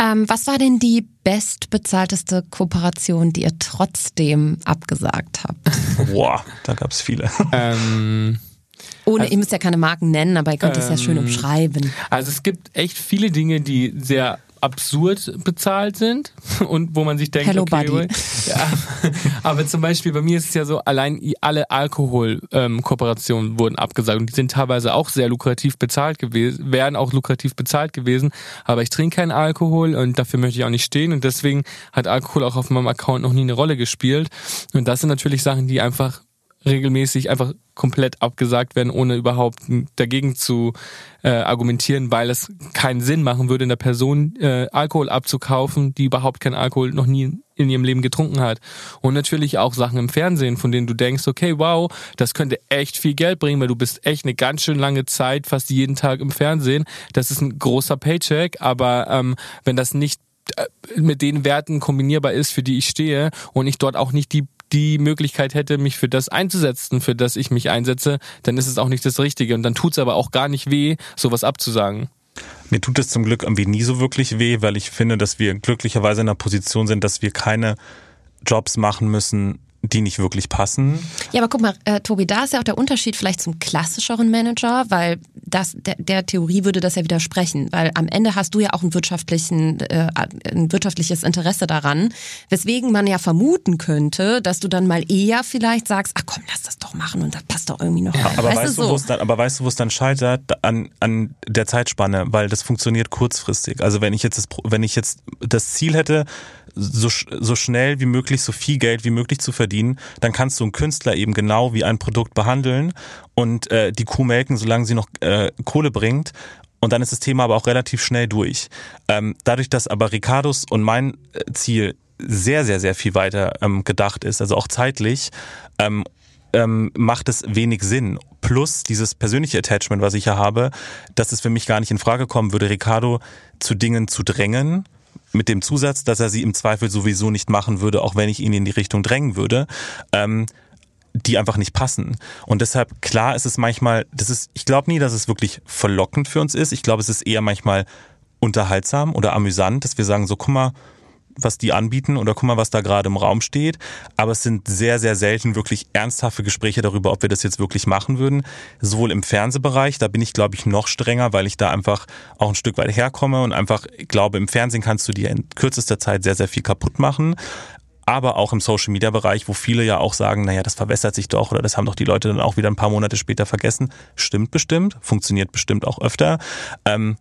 Ähm, was war denn die bestbezahlteste Kooperation, die ihr trotzdem abgesagt habt? [laughs] Boah, da gab es viele. Ähm, ohne, also, ihr müsst ja keine Marken nennen, aber ihr könnt es ähm, ja schön ähm, umschreiben. Also es gibt echt viele Dinge, die sehr absurd bezahlt sind [laughs] und wo man sich denkt, Hello okay, Buddy. [laughs] Ja, aber zum Beispiel bei mir ist es ja so, allein alle Alkoholkooperationen ähm, wurden abgesagt und die sind teilweise auch sehr lukrativ bezahlt gewesen, wären auch lukrativ bezahlt gewesen, aber ich trinke keinen Alkohol und dafür möchte ich auch nicht stehen und deswegen hat Alkohol auch auf meinem Account noch nie eine Rolle gespielt und das sind natürlich Sachen, die einfach regelmäßig einfach komplett abgesagt werden, ohne überhaupt dagegen zu äh, argumentieren, weil es keinen Sinn machen würde, einer Person äh, Alkohol abzukaufen, die überhaupt keinen Alkohol noch nie in ihrem Leben getrunken hat. Und natürlich auch Sachen im Fernsehen, von denen du denkst, okay, wow, das könnte echt viel Geld bringen, weil du bist echt eine ganz schön lange Zeit, fast jeden Tag im Fernsehen. Das ist ein großer Paycheck, aber ähm, wenn das nicht äh, mit den Werten kombinierbar ist, für die ich stehe und ich dort auch nicht die die Möglichkeit hätte, mich für das einzusetzen, für das ich mich einsetze, dann ist es auch nicht das Richtige. Und dann tut es aber auch gar nicht weh, sowas abzusagen. Mir tut es zum Glück irgendwie nie so wirklich weh, weil ich finde, dass wir glücklicherweise in einer Position sind, dass wir keine Jobs machen müssen, die nicht wirklich passen. Ja, aber guck mal, äh, Tobi, da ist ja auch der Unterschied vielleicht zum klassischeren Manager, weil das der, der Theorie würde das ja widersprechen, weil am Ende hast du ja auch einen wirtschaftlichen, äh, ein wirtschaftliches Interesse daran, weswegen man ja vermuten könnte, dass du dann mal eher vielleicht sagst, ach komm, lass das doch machen und das passt doch irgendwie noch rein. Aber weißt, weißt du, so? dann, aber weißt du, wo es dann scheitert? An, an der Zeitspanne, weil das funktioniert kurzfristig. Also wenn ich jetzt das, wenn ich jetzt das Ziel hätte, so, so schnell wie möglich, so viel Geld wie möglich zu verdienen, dann kannst du einen Künstler eben genau wie ein Produkt behandeln und äh, die Kuh melken, solange sie noch äh, Kohle bringt. Und dann ist das Thema aber auch relativ schnell durch. Ähm, dadurch, dass aber Ricardos und mein äh, Ziel sehr, sehr, sehr viel weiter ähm, gedacht ist, also auch zeitlich, ähm, ähm, macht es wenig Sinn. Plus dieses persönliche Attachment, was ich ja habe, dass es für mich gar nicht in Frage kommen würde, Ricardo zu Dingen zu drängen, mit dem Zusatz, dass er sie im Zweifel sowieso nicht machen würde, auch wenn ich ihn in die Richtung drängen würde. Ähm, die einfach nicht passen. Und deshalb, klar ist es manchmal, das ist, ich glaube nie, dass es wirklich verlockend für uns ist. Ich glaube, es ist eher manchmal unterhaltsam oder amüsant, dass wir sagen, so, guck mal, was die anbieten oder guck mal, was da gerade im Raum steht. Aber es sind sehr, sehr selten wirklich ernsthafte Gespräche darüber, ob wir das jetzt wirklich machen würden. Sowohl im Fernsehbereich, da bin ich, glaube ich, noch strenger, weil ich da einfach auch ein Stück weit herkomme und einfach glaube, im Fernsehen kannst du dir in kürzester Zeit sehr, sehr viel kaputt machen aber auch im Social Media Bereich, wo viele ja auch sagen, naja, das verwässert sich doch oder das haben doch die Leute dann auch wieder ein paar Monate später vergessen. Stimmt bestimmt, funktioniert bestimmt auch öfter. Ähm,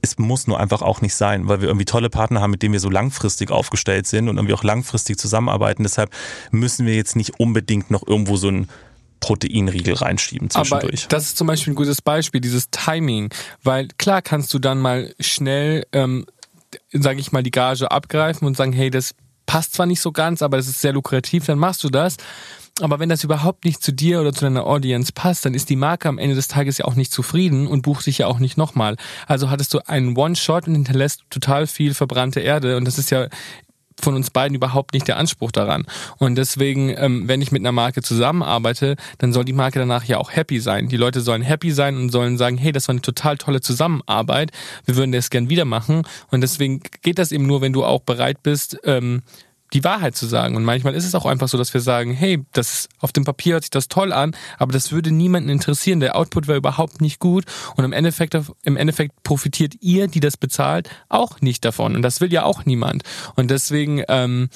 es muss nur einfach auch nicht sein, weil wir irgendwie tolle Partner haben, mit denen wir so langfristig aufgestellt sind und irgendwie auch langfristig zusammenarbeiten. Deshalb müssen wir jetzt nicht unbedingt noch irgendwo so ein Proteinriegel reinschieben zwischendurch. Aber das ist zum Beispiel ein gutes Beispiel, dieses Timing, weil klar kannst du dann mal schnell, ähm, sage ich mal, die Gage abgreifen und sagen, hey, das passt zwar nicht so ganz, aber es ist sehr lukrativ, dann machst du das. Aber wenn das überhaupt nicht zu dir oder zu deiner Audience passt, dann ist die Marke am Ende des Tages ja auch nicht zufrieden und bucht sich ja auch nicht nochmal. Also hattest du einen One-Shot und hinterlässt total viel verbrannte Erde und das ist ja von uns beiden überhaupt nicht der Anspruch daran. Und deswegen, ähm, wenn ich mit einer Marke zusammenarbeite, dann soll die Marke danach ja auch happy sein. Die Leute sollen happy sein und sollen sagen, hey, das war eine total tolle Zusammenarbeit. Wir würden das gern wieder machen. Und deswegen geht das eben nur, wenn du auch bereit bist, ähm, die Wahrheit zu sagen. Und manchmal ist es auch einfach so, dass wir sagen, hey, das auf dem Papier hört sich das toll an, aber das würde niemanden interessieren. Der Output wäre überhaupt nicht gut und im Endeffekt, im Endeffekt profitiert ihr, die das bezahlt, auch nicht davon. Und das will ja auch niemand. Und deswegen, ähm,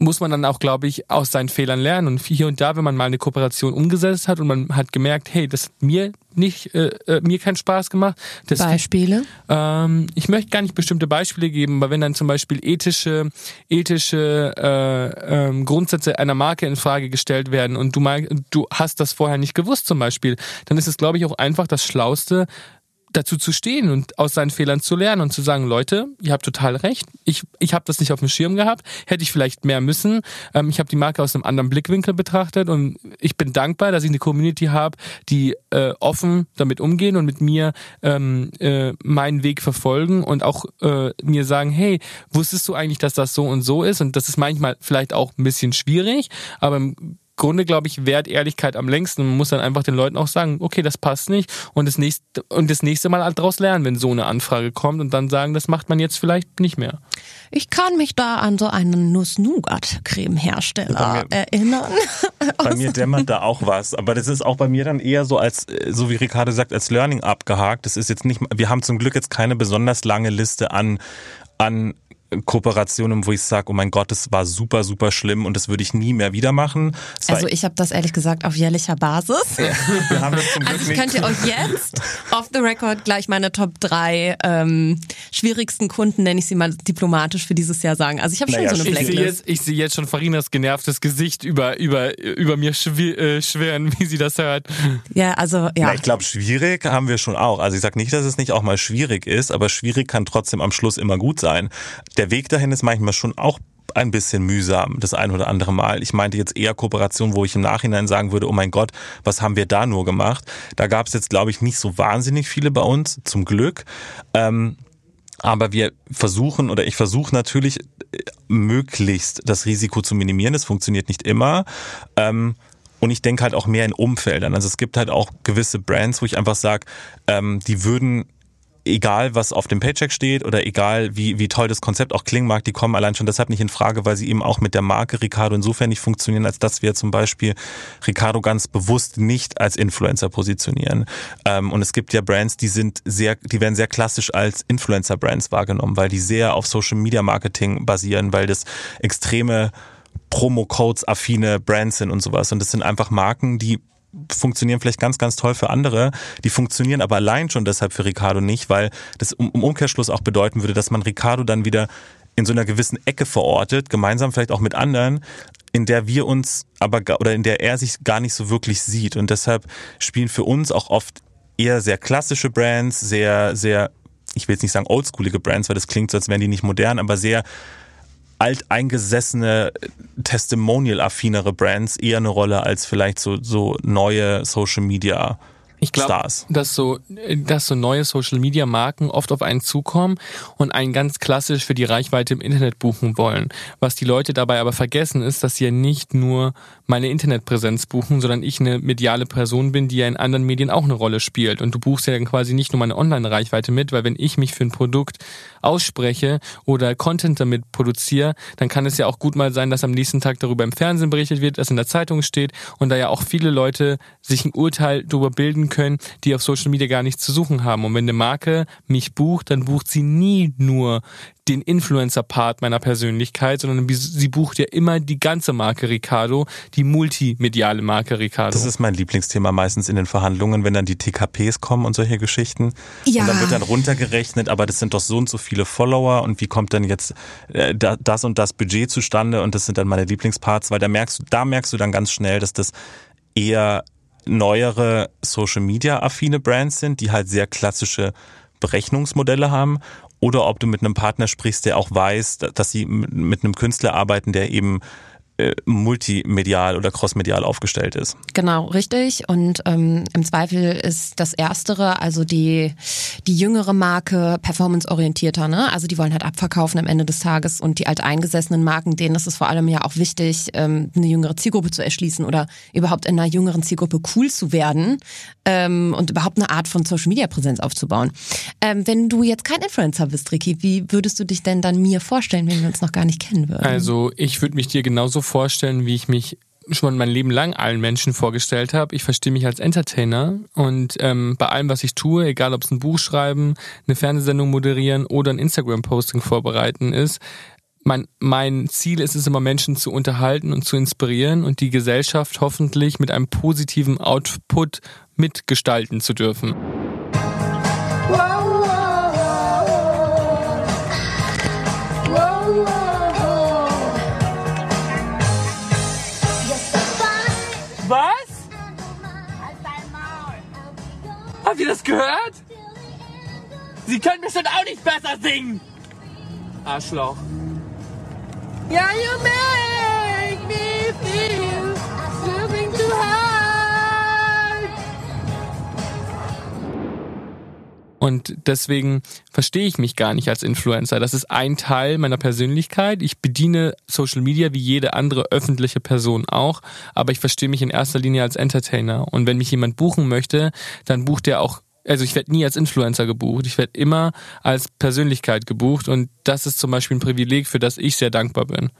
muss man dann auch, glaube ich, aus seinen Fehlern lernen. Und hier und da, wenn man mal eine Kooperation umgesetzt hat und man hat gemerkt, hey, das hat mir nicht, äh, äh mir keinen Spaß gemacht. Das, Beispiele? Ähm, ich möchte gar nicht bestimmte Beispiele geben, aber wenn dann zum Beispiel ethische, ethische äh, ähm, Grundsätze einer Marke in Frage gestellt werden und du mal, du hast das vorher nicht gewusst zum Beispiel, dann ist es, glaube ich, auch einfach das Schlauste, dazu zu stehen und aus seinen Fehlern zu lernen und zu sagen, Leute, ihr habt total recht, ich, ich habe das nicht auf dem Schirm gehabt, hätte ich vielleicht mehr müssen. Ähm, ich habe die Marke aus einem anderen Blickwinkel betrachtet und ich bin dankbar, dass ich eine Community habe, die äh, offen damit umgehen und mit mir ähm, äh, meinen Weg verfolgen und auch äh, mir sagen, hey, wusstest du eigentlich, dass das so und so ist? Und das ist manchmal vielleicht auch ein bisschen schwierig, aber im Grunde, glaube ich, wert Ehrlichkeit am längsten. Man muss dann einfach den Leuten auch sagen, okay, das passt nicht und das nächste, und das nächste Mal halt daraus lernen, wenn so eine Anfrage kommt und dann sagen, das macht man jetzt vielleicht nicht mehr. Ich kann mich da an so einen Nuss-Nougat-Creme-Hersteller erinnern. [laughs] Bei mir dämmert da auch was, aber das ist auch bei mir dann eher so als, so wie Ricardo sagt, als Learning abgehakt. Das ist jetzt nicht, wir haben zum Glück jetzt keine besonders lange Liste an an Kooperationen, wo ich sage, oh mein Gott, das war super, super schlimm und das würde ich nie mehr wieder machen. Also ich habe das ehrlich gesagt auf jährlicher Basis. Wir haben das zum [laughs] Glück also ich könnte euch jetzt off the record gleich meine Top 3 ähm, schwierigsten Kunden, nenne ich sie mal diplomatisch für dieses Jahr sagen. Also ich habe schon naja, so eine Blacklist. Ich sehe jetzt, ich sehe jetzt schon Farinas genervtes Gesicht über, über, über mir äh, schweren, wie sie das hört. Ja, also ja. Na, ich glaube, schwierig haben wir schon auch. Also ich sage nicht, dass es nicht auch mal schwierig ist, aber schwierig kann trotzdem am Schluss immer gut sein der Weg dahin ist manchmal schon auch ein bisschen mühsam, das ein oder andere Mal. Ich meinte jetzt eher Kooperation, wo ich im Nachhinein sagen würde, oh mein Gott, was haben wir da nur gemacht? Da gab es jetzt, glaube ich, nicht so wahnsinnig viele bei uns, zum Glück. Ähm, Aber wir versuchen oder ich versuche natürlich äh, möglichst das Risiko zu minimieren. Das funktioniert nicht immer. Ähm, und ich denke halt auch mehr in Umfeldern. Also es gibt halt auch gewisse Brands, wo ich einfach sage, ähm, die würden egal was auf dem Paycheck steht oder egal wie, wie toll das Konzept auch klingen mag, die kommen allein schon deshalb nicht in Frage, weil sie eben auch mit der Marke Ricardo insofern nicht funktionieren, als dass wir zum Beispiel Ricardo ganz bewusst nicht als Influencer positionieren. Ähm, und es gibt ja Brands, die sind sehr, die werden sehr klassisch als Influencer-Brands wahrgenommen, weil die sehr auf Social Media Marketing basieren, weil das extreme Promo-Codes-affine Brands sind und sowas. Und das sind einfach Marken, die funktionieren vielleicht ganz, ganz toll für andere. Die funktionieren aber allein schon deshalb für Ricardo nicht, weil das im Umkehrschluss auch bedeuten würde, dass man Ricardo dann wieder in so einer gewissen Ecke verortet, gemeinsam vielleicht auch mit anderen, in der wir uns aber oder in der er sich gar nicht so wirklich sieht. Und deshalb spielen für uns auch oft eher sehr klassische Brands, sehr, sehr, ich will jetzt nicht sagen oldschoolige Brands, weil das klingt so, als wären die nicht modern, aber sehr alteingesessene, testimonial-affinere Brands eher eine Rolle als vielleicht so, so neue Social Media ich glaube, dass so, dass so neue Social Media Marken oft auf einen zukommen und einen ganz klassisch für die Reichweite im Internet buchen wollen. Was die Leute dabei aber vergessen ist, dass sie ja nicht nur meine Internetpräsenz buchen, sondern ich eine mediale Person bin, die ja in anderen Medien auch eine Rolle spielt. Und du buchst ja dann quasi nicht nur meine Online-Reichweite mit, weil wenn ich mich für ein Produkt ausspreche oder Content damit produziere, dann kann es ja auch gut mal sein, dass am nächsten Tag darüber im Fernsehen berichtet wird, dass in der Zeitung steht und da ja auch viele Leute sich ein Urteil darüber bilden können, die auf Social Media gar nichts zu suchen haben. Und wenn eine Marke mich bucht, dann bucht sie nie nur den Influencer-Part meiner Persönlichkeit, sondern sie bucht ja immer die ganze Marke Ricardo, die multimediale Marke Ricardo. Das ist mein Lieblingsthema meistens in den Verhandlungen, wenn dann die TKPs kommen und solche Geschichten. Ja. Und dann wird dann runtergerechnet, aber das sind doch so und so viele Follower und wie kommt dann jetzt äh, das und das Budget zustande und das sind dann meine Lieblingsparts, weil da merkst du, da merkst du dann ganz schnell, dass das eher neuere Social Media affine Brands sind, die halt sehr klassische Berechnungsmodelle haben oder ob du mit einem Partner sprichst, der auch weiß, dass sie mit einem Künstler arbeiten, der eben äh, multimedial oder crossmedial aufgestellt ist. Genau, richtig. Und ähm, im Zweifel ist das Erstere, also die, die jüngere Marke, performanceorientierter. Ne? Also die wollen halt abverkaufen am Ende des Tages und die alteingesessenen Marken, denen ist es vor allem ja auch wichtig, ähm, eine jüngere Zielgruppe zu erschließen oder überhaupt in einer jüngeren Zielgruppe cool zu werden ähm, und überhaupt eine Art von Social-Media-Präsenz aufzubauen. Ähm, wenn du jetzt kein Influencer bist, Ricky, wie würdest du dich denn dann mir vorstellen, wenn wir uns noch gar nicht kennen würden? Also ich würde mich dir genauso vorstellen, wie ich mich schon mein Leben lang allen Menschen vorgestellt habe. Ich verstehe mich als Entertainer und ähm, bei allem, was ich tue, egal ob es ein Buch schreiben, eine Fernsehsendung moderieren oder ein Instagram-Posting vorbereiten ist, mein, mein Ziel ist es immer, Menschen zu unterhalten und zu inspirieren und die Gesellschaft hoffentlich mit einem positiven Output mitgestalten zu dürfen. Habt ihr das gehört? Sie können schon auch nicht besser singen. Arschloch. Yeah, you make me feel something too hard. Und deswegen verstehe ich mich gar nicht als Influencer. Das ist ein Teil meiner Persönlichkeit. Ich bediene Social Media wie jede andere öffentliche Person auch, aber ich verstehe mich in erster Linie als Entertainer. Und wenn mich jemand buchen möchte, dann bucht er auch also ich werde nie als Influencer gebucht, ich werde immer als Persönlichkeit gebucht und das ist zum Beispiel ein Privileg, für das ich sehr dankbar bin.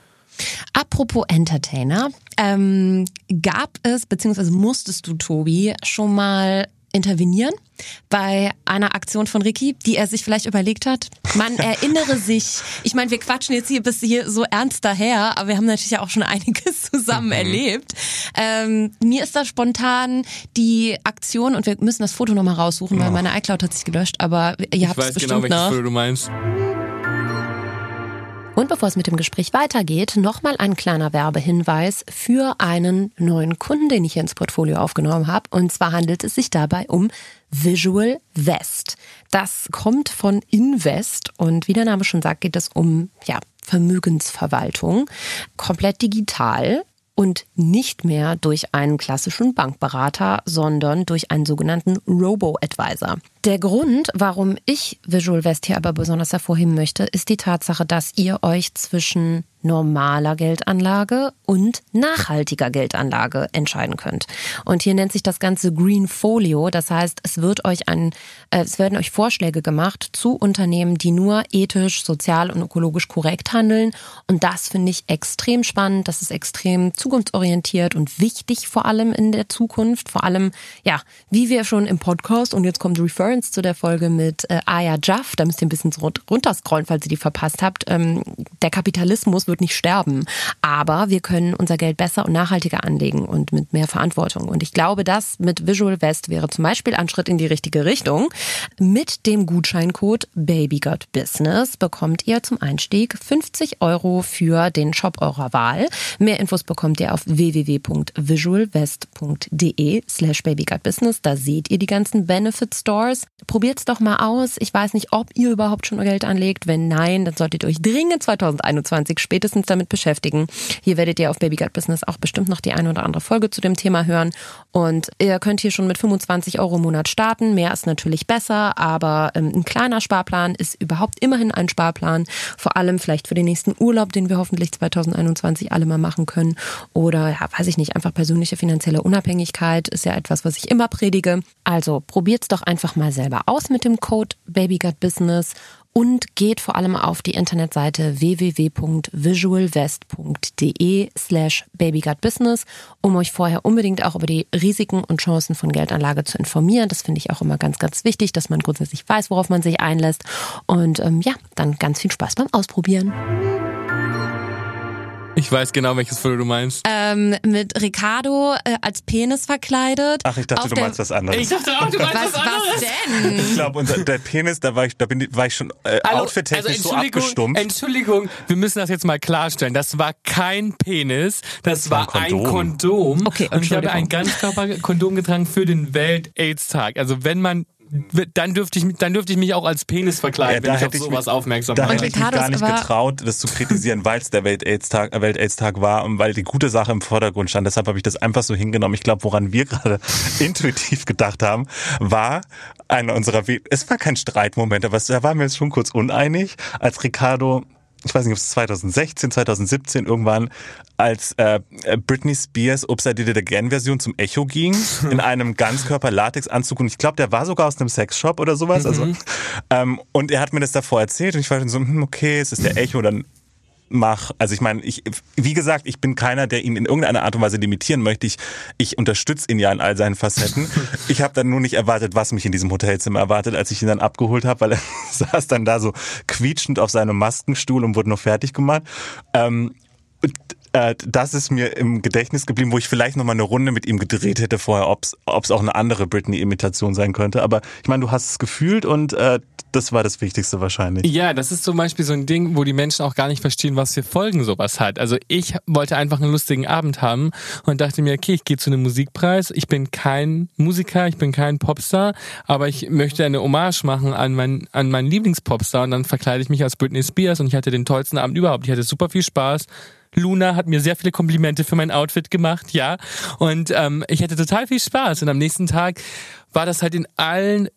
Apropos Entertainer, ähm, gab es, beziehungsweise musstest du, Tobi, schon mal intervenieren bei einer Aktion von Ricky, die er sich vielleicht überlegt hat? Man [laughs] erinnere sich, ich meine, wir quatschen jetzt hier bis hier so ernst daher, aber wir haben natürlich auch schon [laughs] einiges zusammen mhm. erlebt. Ähm, mir ist da spontan die Aktion, und wir müssen das Foto nochmal raussuchen, weil meine iCloud hat sich gelöscht, aber ihr habt es bestimmt genau, welches Foto du meinst. Und bevor es mit dem Gespräch weitergeht, nochmal ein kleiner Werbehinweis für einen neuen Kunden, den ich hier ins Portfolio aufgenommen habe. Und zwar handelt es sich dabei um Visual Vest. Das kommt von Invest und wie der Name schon sagt, geht es um ja, Vermögensverwaltung. Komplett digital und nicht mehr durch einen klassischen Bankberater, sondern durch einen sogenannten Robo-Advisor. Der Grund, warum ich Visual West hier aber besonders hervorheben möchte, ist die Tatsache, dass ihr euch zwischen normaler Geldanlage und nachhaltiger Geldanlage entscheiden könnt. Und hier nennt sich das Ganze Green Folio. Das heißt, es wird euch ein, äh, es werden euch Vorschläge gemacht zu Unternehmen, die nur ethisch, sozial und ökologisch korrekt handeln. Und das finde ich extrem spannend. Das ist extrem zukunftsorientiert und wichtig vor allem in der Zukunft. Vor allem, ja, wie wir schon im Podcast und jetzt kommt Reference zu der Folge mit äh, Aya Jaff. Da müsst ihr ein bisschen runterscrollen, falls ihr die verpasst habt. Ähm, der Kapitalismus wird nicht sterben. Aber wir können unser Geld besser und nachhaltiger anlegen und mit mehr Verantwortung. Und ich glaube, das mit Visual West wäre zum Beispiel ein Schritt in die richtige Richtung. Mit dem Gutscheincode BabyGotBusiness bekommt ihr zum Einstieg 50 Euro für den Shop eurer Wahl. Mehr Infos bekommt ihr auf www.visualwest.de slash babygutbusiness. Da seht ihr die ganzen Benefit Stores. Probiert's doch mal aus. Ich weiß nicht, ob ihr überhaupt schon Geld anlegt. Wenn nein, dann solltet ihr euch dringend 2021 spätestens damit beschäftigen. Hier werdet ihr auf Baby Gut Business auch bestimmt noch die eine oder andere Folge zu dem Thema hören. Und ihr könnt hier schon mit 25 Euro im Monat starten. Mehr ist natürlich besser, aber ähm, ein kleiner Sparplan ist überhaupt immerhin ein Sparplan. Vor allem vielleicht für den nächsten Urlaub, den wir hoffentlich 2021 alle mal machen können. Oder, ja, weiß ich nicht, einfach persönliche finanzielle Unabhängigkeit ist ja etwas, was ich immer predige. Also probiert's doch einfach mal selber aus mit dem Code Baby Gut Business und geht vor allem auf die Internetseite www.visualvest.de slash babygutbusiness, um euch vorher unbedingt auch über die Risiken und Chancen von Geldanlage zu informieren. Das finde ich auch immer ganz, ganz wichtig, dass man grundsätzlich weiß, worauf man sich einlässt. Und ähm, ja, dann ganz viel Spaß beim Ausprobieren. Ich weiß genau, welches Foto du meinst. Ähm, mit Ricardo äh, als Penis verkleidet. Ach, ich dachte, du meinst was anderes. Ich dachte auch, du meinst was, was anderes. Was denn? Ich glaube, der Penis, da war ich, da bin, war ich schon äh, also, outfit-technisch also so abgestumpft. Entschuldigung, wir müssen das jetzt mal klarstellen. Das war kein Penis, das, das war ein Kondom. Ein Kondom. Okay, und ich habe ein Ganzkörperkondom getragen für den Welt-AIDS-Tag. Also wenn man dann dürfte ich, dann dürfte ich mich auch als Penis verkleiden, ja, wenn ich auf sowas mich, aufmerksam bin. Da hätte ich mich gar nicht getraut, das zu kritisieren, weil es der Welt-AIDS-Tag Welt -Tag war und weil die gute Sache im Vordergrund stand. Deshalb habe ich das einfach so hingenommen. Ich glaube, woran wir gerade [laughs] intuitiv gedacht haben, war einer unserer, We es war kein Streitmoment, aber da waren wir jetzt schon kurz uneinig, als Ricardo ich weiß nicht, ob es 2016, 2017 irgendwann, als äh, Britney Spears Upside Did It Again Version zum Echo ging, [laughs] in einem Ganzkörper-Latex-Anzug und ich glaube, der war sogar aus einem Sexshop oder sowas. Also, mhm. ähm, und er hat mir das davor erzählt und ich war dann so, hm, okay, es ist der Echo, dann mach. Also ich meine, ich, wie gesagt, ich bin keiner, der ihn in irgendeiner Art und Weise limitieren möchte. Ich, ich unterstütze ihn ja in all seinen Facetten. [laughs] ich habe dann nur nicht erwartet, was mich in diesem Hotelzimmer erwartet, als ich ihn dann abgeholt habe, weil er [laughs] saß dann da so quietschend auf seinem Maskenstuhl und wurde noch fertig gemacht. Ähm, äh, das ist mir im Gedächtnis geblieben, wo ich vielleicht noch mal eine Runde mit ihm gedreht hätte vorher, ob es auch eine andere Britney-Imitation sein könnte. Aber ich meine, du hast es gefühlt und äh, das war das Wichtigste wahrscheinlich. Ja, das ist zum Beispiel so ein Ding, wo die Menschen auch gar nicht verstehen, was für Folgen sowas hat. Also ich wollte einfach einen lustigen Abend haben und dachte mir, okay, ich gehe zu einem Musikpreis. Ich bin kein Musiker, ich bin kein Popstar, aber ich möchte eine Hommage machen an, mein, an meinen Lieblingspopstar und dann verkleide ich mich als Britney Spears und ich hatte den tollsten Abend überhaupt. Ich hatte super viel Spaß. Luna hat mir sehr viele Komplimente für mein Outfit gemacht, ja. Und ähm, ich hatte total viel Spaß. Und am nächsten Tag war das halt in allen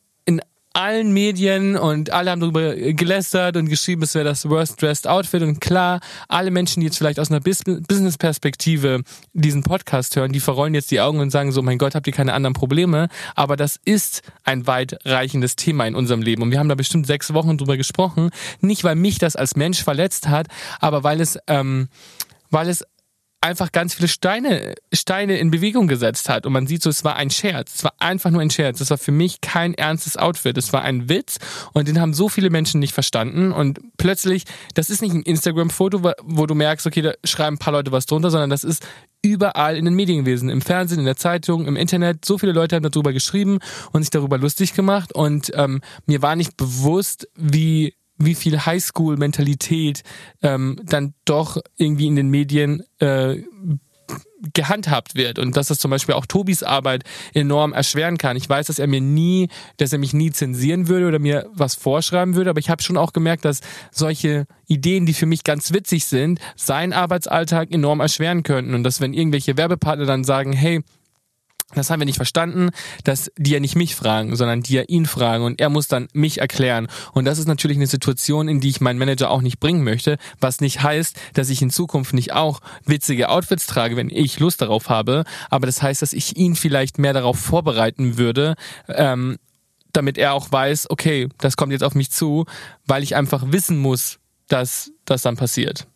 allen Medien und alle haben darüber gelästert und geschrieben, es wäre das Worst Dressed Outfit. Und klar, alle Menschen, die jetzt vielleicht aus einer Business-Perspektive diesen Podcast hören, die verrollen jetzt die Augen und sagen so, mein Gott, habt ihr keine anderen Probleme? Aber das ist ein weitreichendes Thema in unserem Leben. Und wir haben da bestimmt sechs Wochen drüber gesprochen. Nicht, weil mich das als Mensch verletzt hat, aber weil es, ähm, weil es einfach ganz viele Steine, Steine in Bewegung gesetzt hat. Und man sieht so, es war ein Scherz. Es war einfach nur ein Scherz. Es war für mich kein ernstes Outfit. Es war ein Witz. Und den haben so viele Menschen nicht verstanden. Und plötzlich, das ist nicht ein Instagram-Foto, wo du merkst, okay, da schreiben ein paar Leute was drunter, sondern das ist überall in den Medien gewesen. Im Fernsehen, in der Zeitung, im Internet. So viele Leute haben darüber geschrieben und sich darüber lustig gemacht. Und ähm, mir war nicht bewusst, wie wie viel Highschool-Mentalität ähm, dann doch irgendwie in den Medien äh, gehandhabt wird und dass das zum Beispiel auch Tobis Arbeit enorm erschweren kann. Ich weiß, dass er mir nie, dass er mich nie zensieren würde oder mir was vorschreiben würde, aber ich habe schon auch gemerkt, dass solche Ideen, die für mich ganz witzig sind, seinen Arbeitsalltag enorm erschweren könnten und dass wenn irgendwelche Werbepartner dann sagen, hey, Das haben wir nicht verstanden, dass die ja nicht mich fragen, sondern die ja ihn fragen und er muss dann mich erklären. Und das ist natürlich eine Situation, in die ich meinen Manager auch nicht bringen möchte, was nicht heißt, dass ich in Zukunft nicht auch witzige Outfits trage, wenn ich Lust darauf habe. Aber das heißt, dass ich ihn vielleicht mehr darauf vorbereiten würde, ähm, damit er auch weiß, okay, das kommt jetzt auf mich zu, weil ich einfach wissen muss, dass das dann passiert.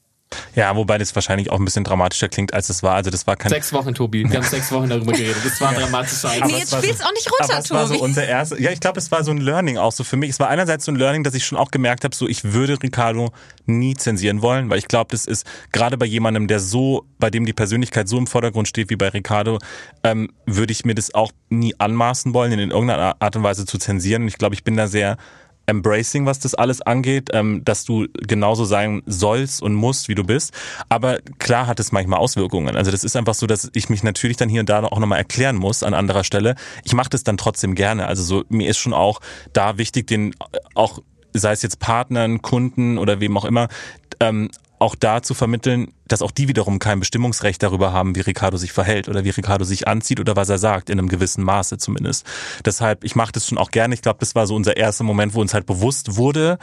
Ja, wobei das wahrscheinlich auch ein bisschen dramatischer klingt, als es war. Also das war kein sechs Wochen, Tobi. Wir haben sechs Wochen darüber geredet. Das war ein dramatischer Einsatz. Nee, jetzt spielst so, auch nicht runter, aber es war so unser erste. Ja, ich glaube, es war so ein Learning auch so für mich. Es war einerseits so ein Learning, dass ich schon auch gemerkt habe, so ich würde Ricardo nie zensieren wollen, weil ich glaube, das ist gerade bei jemandem, der so, bei dem die Persönlichkeit so im Vordergrund steht wie bei Ricardo, ähm, würde ich mir das auch nie anmaßen wollen, in irgendeiner Art und Weise zu zensieren. Und ich glaube, ich bin da sehr embracing, was das alles angeht, ähm, dass du genauso sein sollst und musst, wie du bist. Aber klar hat es manchmal Auswirkungen. Also das ist einfach so, dass ich mich natürlich dann hier und da auch nochmal erklären muss an anderer Stelle. Ich mache das dann trotzdem gerne. Also so mir ist schon auch da wichtig, den auch sei es jetzt Partnern, Kunden oder wem auch immer, ähm, auch da zu vermitteln, dass auch die wiederum kein Bestimmungsrecht darüber haben, wie Ricardo sich verhält oder wie Ricardo sich anzieht oder was er sagt, in einem gewissen Maße zumindest. Deshalb, ich mache das schon auch gerne. Ich glaube, das war so unser erster Moment, wo uns halt bewusst wurde,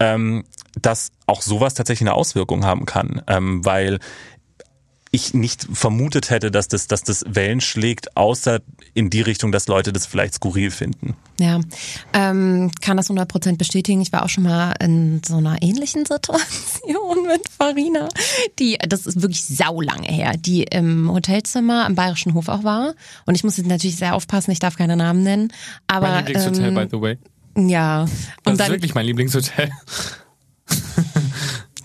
ähm, dass auch sowas tatsächlich eine Auswirkung haben kann, ähm, weil ich nicht vermutet hätte, dass das, dass das Wellen schlägt, außer in die Richtung, dass Leute das vielleicht skurril finden. Ja, ähm, kann das 100% bestätigen. Ich war auch schon mal in so einer ähnlichen Situation [laughs] mit Farina, die, das ist wirklich saulange her, die im Hotelzimmer am Bayerischen Hof auch war. Und ich muss jetzt natürlich sehr aufpassen, ich darf keine Namen nennen. Aber, mein Lieblingshotel, ähm, by the way. Ja. Und das ist dann, wirklich mein Lieblingshotel [laughs]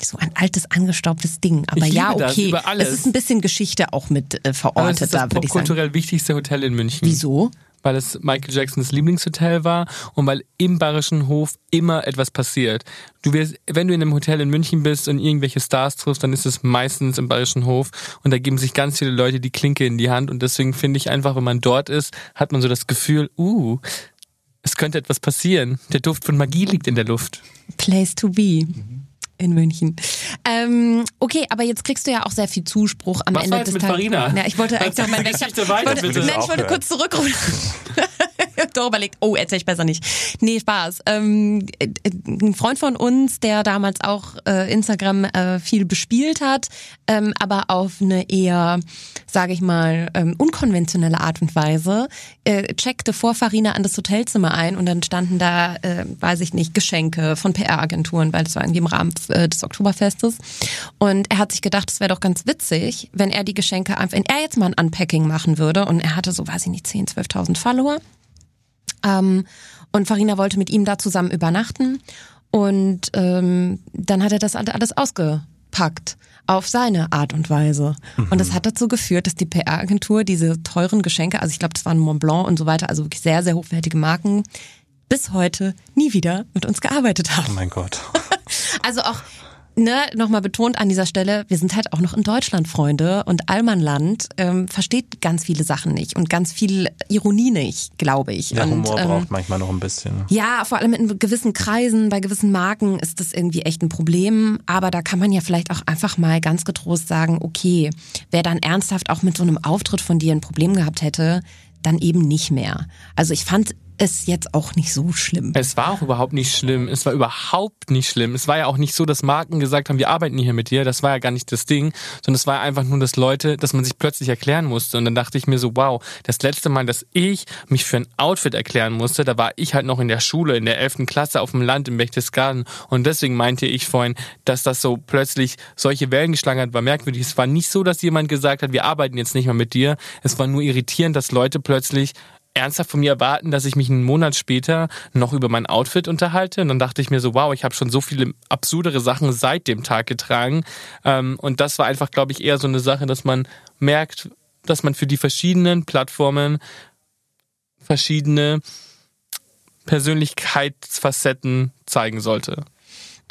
so ein altes, angestaubtes Ding. Aber ja, okay. Es ist ein bisschen Geschichte auch mit äh, verortet. Aber es ist das da, popkulturell wichtigste Hotel in München. Wieso? weil es Michael Jacksons Lieblingshotel war und weil im Bayerischen Hof immer etwas passiert. Du wirst, wenn du in einem Hotel in München bist und irgendwelche Stars triffst, dann ist es meistens im Bayerischen Hof und da geben sich ganz viele Leute die Klinke in die Hand und deswegen finde ich einfach, wenn man dort ist, hat man so das Gefühl, uh, es könnte etwas passieren. Der Duft von Magie liegt in der Luft. Place to be. In München. Ähm, okay, aber jetzt kriegst du ja auch sehr viel Zuspruch am Was Ende war des Tages. Farina? Ja, ich wollte eigentlich [laughs] meine Geschichte weiter, wollte. Nein, ich wollte kurz zurückrufen. [laughs] [laughs] Doch überlegt, oh, erzähl ich besser nicht. Nee, Spaß. Ähm, ein Freund von uns, der damals auch äh, Instagram äh, viel bespielt hat, ähm, aber auf eine eher, sage ich mal, ähm, unkonventionelle Art und Weise, äh, checkte vor Farina an das Hotelzimmer ein und dann standen da, äh, weiß ich nicht, Geschenke von PR-Agenturen, weil das war irgendwie im Rahmen äh, des Oktoberfestes. Und er hat sich gedacht, es wäre doch ganz witzig, wenn er die Geschenke einfach, wenn er jetzt mal ein Unpacking machen würde und er hatte so, weiß ich nicht, 10.000, 12.000 Follower. Ähm, und Farina wollte mit ihm da zusammen übernachten. Und ähm, dann hat er das alles ausgepackt auf seine Art und Weise. Mhm. Und das hat dazu geführt, dass die PR-Agentur diese teuren Geschenke, also ich glaube, das waren Mont Blanc und so weiter, also wirklich sehr, sehr hochwertige Marken, bis heute nie wieder mit uns gearbeitet haben. Oh mein Gott. [laughs] Also auch ne, nochmal betont an dieser Stelle, wir sind halt auch noch in Deutschland, Freunde. Und Allmannland ähm, versteht ganz viele Sachen nicht und ganz viel Ironie nicht, glaube ich. Der und, Humor ähm, braucht manchmal noch ein bisschen. Ja, vor allem in gewissen Kreisen, bei gewissen Marken ist das irgendwie echt ein Problem. Aber da kann man ja vielleicht auch einfach mal ganz getrost sagen, okay, wer dann ernsthaft auch mit so einem Auftritt von dir ein Problem gehabt hätte, dann eben nicht mehr. Also ich fand es jetzt auch nicht so schlimm. Es war auch überhaupt nicht schlimm. Es war überhaupt nicht schlimm. Es war ja auch nicht so, dass Marken gesagt haben, wir arbeiten hier mit dir. Das war ja gar nicht das Ding, sondern es war einfach nur, dass Leute, dass man sich plötzlich erklären musste. Und dann dachte ich mir so, wow, das letzte Mal, dass ich mich für ein Outfit erklären musste, da war ich halt noch in der Schule, in der 11. Klasse auf dem Land in Berchtesgaden. Und deswegen meinte ich vorhin, dass das so plötzlich solche Wellen geschlagen hat, war merkwürdig. Es war nicht so, dass jemand gesagt hat, wir arbeiten jetzt nicht mehr mit dir. Es war nur irritierend, dass Leute plötzlich ernsthaft von mir erwarten, dass ich mich einen Monat später noch über mein Outfit unterhalte. Und dann dachte ich mir so, wow, ich habe schon so viele absurdere Sachen seit dem Tag getragen. Ähm, und das war einfach, glaube ich, eher so eine Sache, dass man merkt, dass man für die verschiedenen Plattformen verschiedene Persönlichkeitsfacetten zeigen sollte.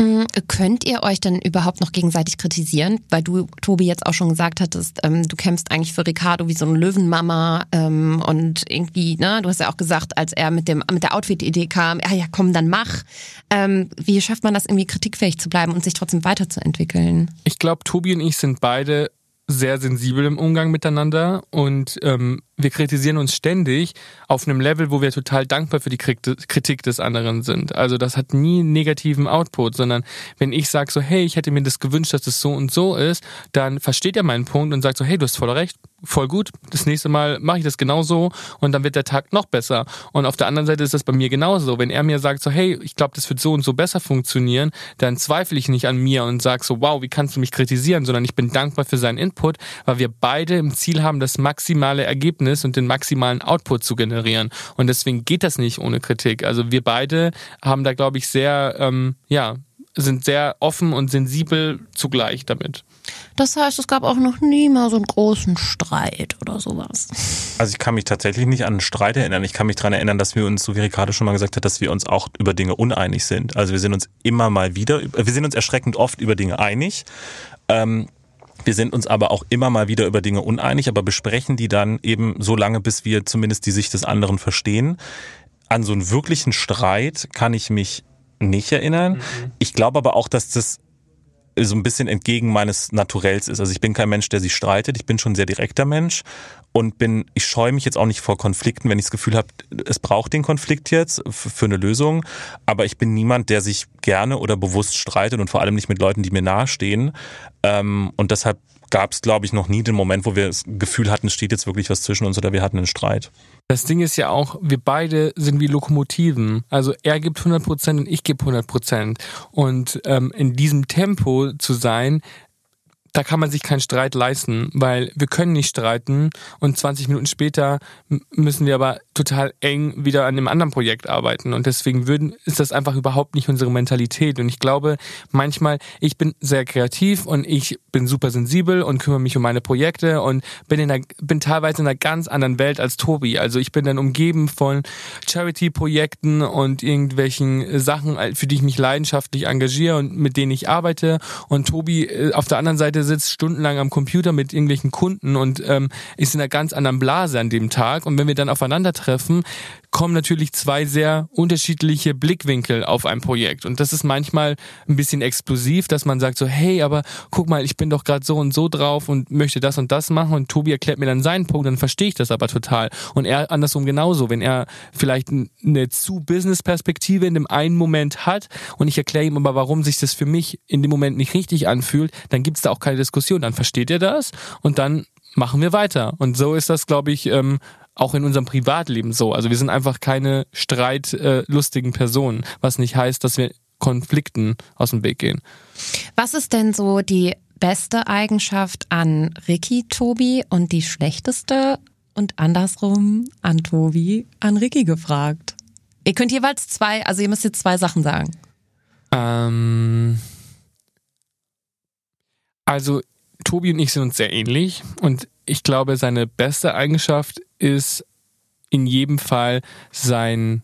Mm, könnt ihr euch denn überhaupt noch gegenseitig kritisieren? Weil du, Tobi, jetzt auch schon gesagt hattest, ähm, du kämpfst eigentlich für Ricardo wie so eine Löwenmama ähm, und irgendwie, ne, du hast ja auch gesagt, als er mit dem mit der Outfit-Idee kam, ja, ja, komm, dann mach. Ähm, wie schafft man das irgendwie kritikfähig zu bleiben und sich trotzdem weiterzuentwickeln? Ich glaube, Tobi und ich sind beide sehr sensibel im Umgang miteinander und ähm, wir kritisieren uns ständig auf einem Level, wo wir total dankbar für die Kritik des anderen sind. Also das hat nie einen negativen Output, sondern wenn ich sage so, hey, ich hätte mir das gewünscht, dass es das so und so ist, dann versteht er meinen Punkt und sagt so, hey, du hast voll recht, voll gut, das nächste Mal mache ich das genauso und dann wird der Tag noch besser. Und auf der anderen Seite ist das bei mir genauso. Wenn er mir sagt so, hey, ich glaube, das wird so und so besser funktionieren, dann zweifle ich nicht an mir und sage so, wow, wie kannst du mich kritisieren, sondern ich bin dankbar für seinen Input, weil wir beide im Ziel haben, das maximale Ergebnis und den maximalen Output zu generieren. Und deswegen geht das nicht ohne Kritik. Also wir beide haben da, glaube ich, sehr, ähm, ja, sind sehr offen und sensibel zugleich damit. Das heißt, es gab auch noch nie mal so einen großen Streit oder sowas. Also ich kann mich tatsächlich nicht an einen Streit erinnern. Ich kann mich daran erinnern, dass wir uns, so wie Ricardo schon mal gesagt hat, dass wir uns auch über Dinge uneinig sind. Also wir sind uns immer mal wieder, wir sind uns erschreckend oft über Dinge einig. Ähm, wir sind uns aber auch immer mal wieder über Dinge uneinig, aber besprechen die dann eben so lange, bis wir zumindest die Sicht des anderen verstehen. An so einen wirklichen Streit kann ich mich nicht erinnern. Mhm. Ich glaube aber auch, dass das so ein bisschen entgegen meines Naturells ist. Also ich bin kein Mensch, der sich streitet. Ich bin schon ein sehr direkter Mensch und bin, ich scheue mich jetzt auch nicht vor Konflikten, wenn ich das Gefühl habe, es braucht den Konflikt jetzt für eine Lösung. Aber ich bin niemand, der sich gerne oder bewusst streitet und vor allem nicht mit Leuten, die mir nahestehen. Ähm, und deshalb gab es, glaube ich, noch nie den Moment, wo wir das Gefühl hatten, es steht jetzt wirklich was zwischen uns oder wir hatten einen Streit. Das Ding ist ja auch, wir beide sind wie Lokomotiven. Also er gibt 100 Prozent und ich gebe 100 Prozent. Und ähm, in diesem Tempo zu sein, da kann man sich keinen Streit leisten, weil wir können nicht streiten und 20 Minuten später müssen wir aber total eng wieder an einem anderen Projekt arbeiten. Und deswegen würden, ist das einfach überhaupt nicht unsere Mentalität. Und ich glaube manchmal, ich bin sehr kreativ und ich bin super sensibel und kümmere mich um meine Projekte und bin in einer, bin teilweise in einer ganz anderen Welt als Tobi, also ich bin dann umgeben von Charity-Projekten und irgendwelchen Sachen, für die ich mich leidenschaftlich engagiere und mit denen ich arbeite. Und Tobi äh, auf der anderen Seite sitzt stundenlang am Computer mit irgendwelchen Kunden und ähm, ist in einer ganz anderen Blase an dem Tag. Und wenn wir dann aufeinandertreffen, kommen natürlich zwei sehr unterschiedliche Blickwinkel auf ein Projekt. Und das ist manchmal ein bisschen explosiv, dass man sagt so, hey, aber guck mal, ich bin doch gerade so und so drauf und möchte das und das machen. Und Tobi erklärt mir dann seinen Punkt, dann verstehe ich das aber total. Und er andersrum genauso, wenn er vielleicht eine zu Business-Perspektive in dem einen Moment hat und ich erkläre ihm aber, warum sich das für mich in dem Moment nicht richtig anfühlt, dann gibt es da auch keine Diskussion. Dann versteht er das und dann machen wir weiter. Und so ist das, glaube ich, ähm, auch in unserem Privatleben so. Also wir sind einfach keine streitlustigen Personen, was nicht heißt, dass wir Konflikten aus dem Weg gehen. Was ist denn so die beste Eigenschaft an Ricky, Tobi und die schlechteste und andersrum an Tobi, an Ricky gefragt? Ihr könnt jeweils zwei, also ihr müsst jetzt zwei Sachen sagen. Ähm, also Tobi und ich sind uns sehr ähnlich und ich glaube, seine beste Eigenschaft ist in jedem Fall sein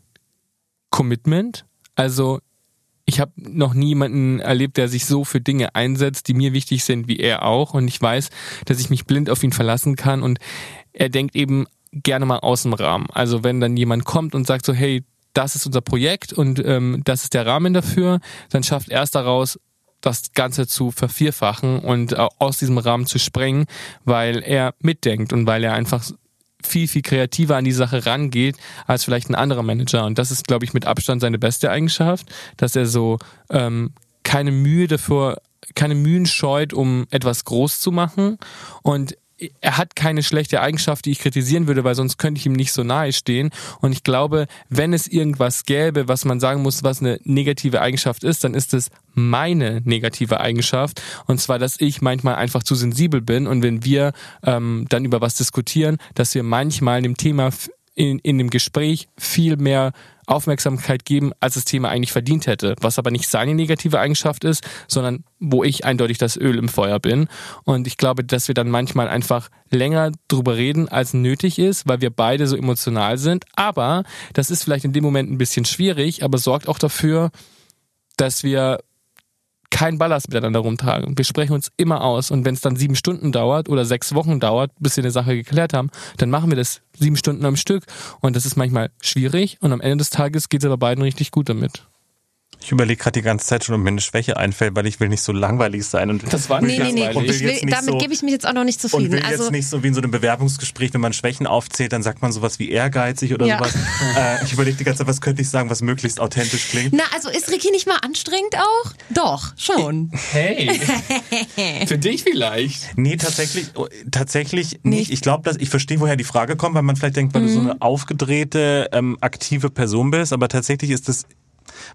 Commitment. Also ich habe noch niemanden erlebt, der sich so für Dinge einsetzt, die mir wichtig sind, wie er auch. Und ich weiß, dass ich mich blind auf ihn verlassen kann. Und er denkt eben gerne mal aus dem Rahmen. Also wenn dann jemand kommt und sagt so, hey, das ist unser Projekt und ähm, das ist der Rahmen dafür, dann schafft er es daraus, das Ganze zu vervierfachen und äh, aus diesem Rahmen zu sprengen, weil er mitdenkt und weil er einfach viel, viel kreativer an die Sache rangeht als vielleicht ein anderer Manager. Und das ist, glaube ich, mit Abstand seine beste Eigenschaft, dass er so ähm, keine Mühe dafür, keine Mühen scheut, um etwas groß zu machen. Und er hat keine schlechte Eigenschaft, die ich kritisieren würde, weil sonst könnte ich ihm nicht so nahe stehen. Und ich glaube, wenn es irgendwas gäbe, was man sagen muss, was eine negative Eigenschaft ist, dann ist es meine negative Eigenschaft. Und zwar, dass ich manchmal einfach zu sensibel bin. Und wenn wir ähm, dann über was diskutieren, dass wir manchmal dem Thema in, in dem Gespräch viel mehr Aufmerksamkeit geben, als das Thema eigentlich verdient hätte. Was aber nicht seine negative Eigenschaft ist, sondern wo ich eindeutig das Öl im Feuer bin. Und ich glaube, dass wir dann manchmal einfach länger drüber reden, als nötig ist, weil wir beide so emotional sind. Aber das ist vielleicht in dem Moment ein bisschen schwierig, aber sorgt auch dafür, dass wir kein Ballast miteinander rumtragen. Wir sprechen uns immer aus und wenn es dann sieben Stunden dauert oder sechs Wochen dauert, bis wir eine Sache geklärt haben, dann machen wir das sieben Stunden am Stück und das ist manchmal schwierig und am Ende des Tages geht es aber beiden richtig gut damit. Ich überlege gerade die ganze Zeit schon, ob mir eine Schwäche einfällt, weil ich will nicht so langweilig sein. Und das war nicht nee, nee, nee. Ich will, damit so, gebe ich mich jetzt auch noch nicht zufrieden. Und will also, jetzt nicht so wie in so einem Bewerbungsgespräch, wenn man Schwächen aufzählt, dann sagt man sowas wie ehrgeizig oder ja. sowas. [laughs] äh, ich überlege die ganze Zeit, was könnte ich sagen, was möglichst authentisch klingt. Na, also ist Ricky nicht mal anstrengend auch? Doch, schon. Hey, [laughs] für dich vielleicht. Nee, tatsächlich, oh, tatsächlich nicht. Ich glaube, dass ich verstehe, woher die Frage kommt, weil man vielleicht denkt, weil mhm. du so mhm. eine aufgedrehte, ähm, aktive Person bist, aber tatsächlich ist das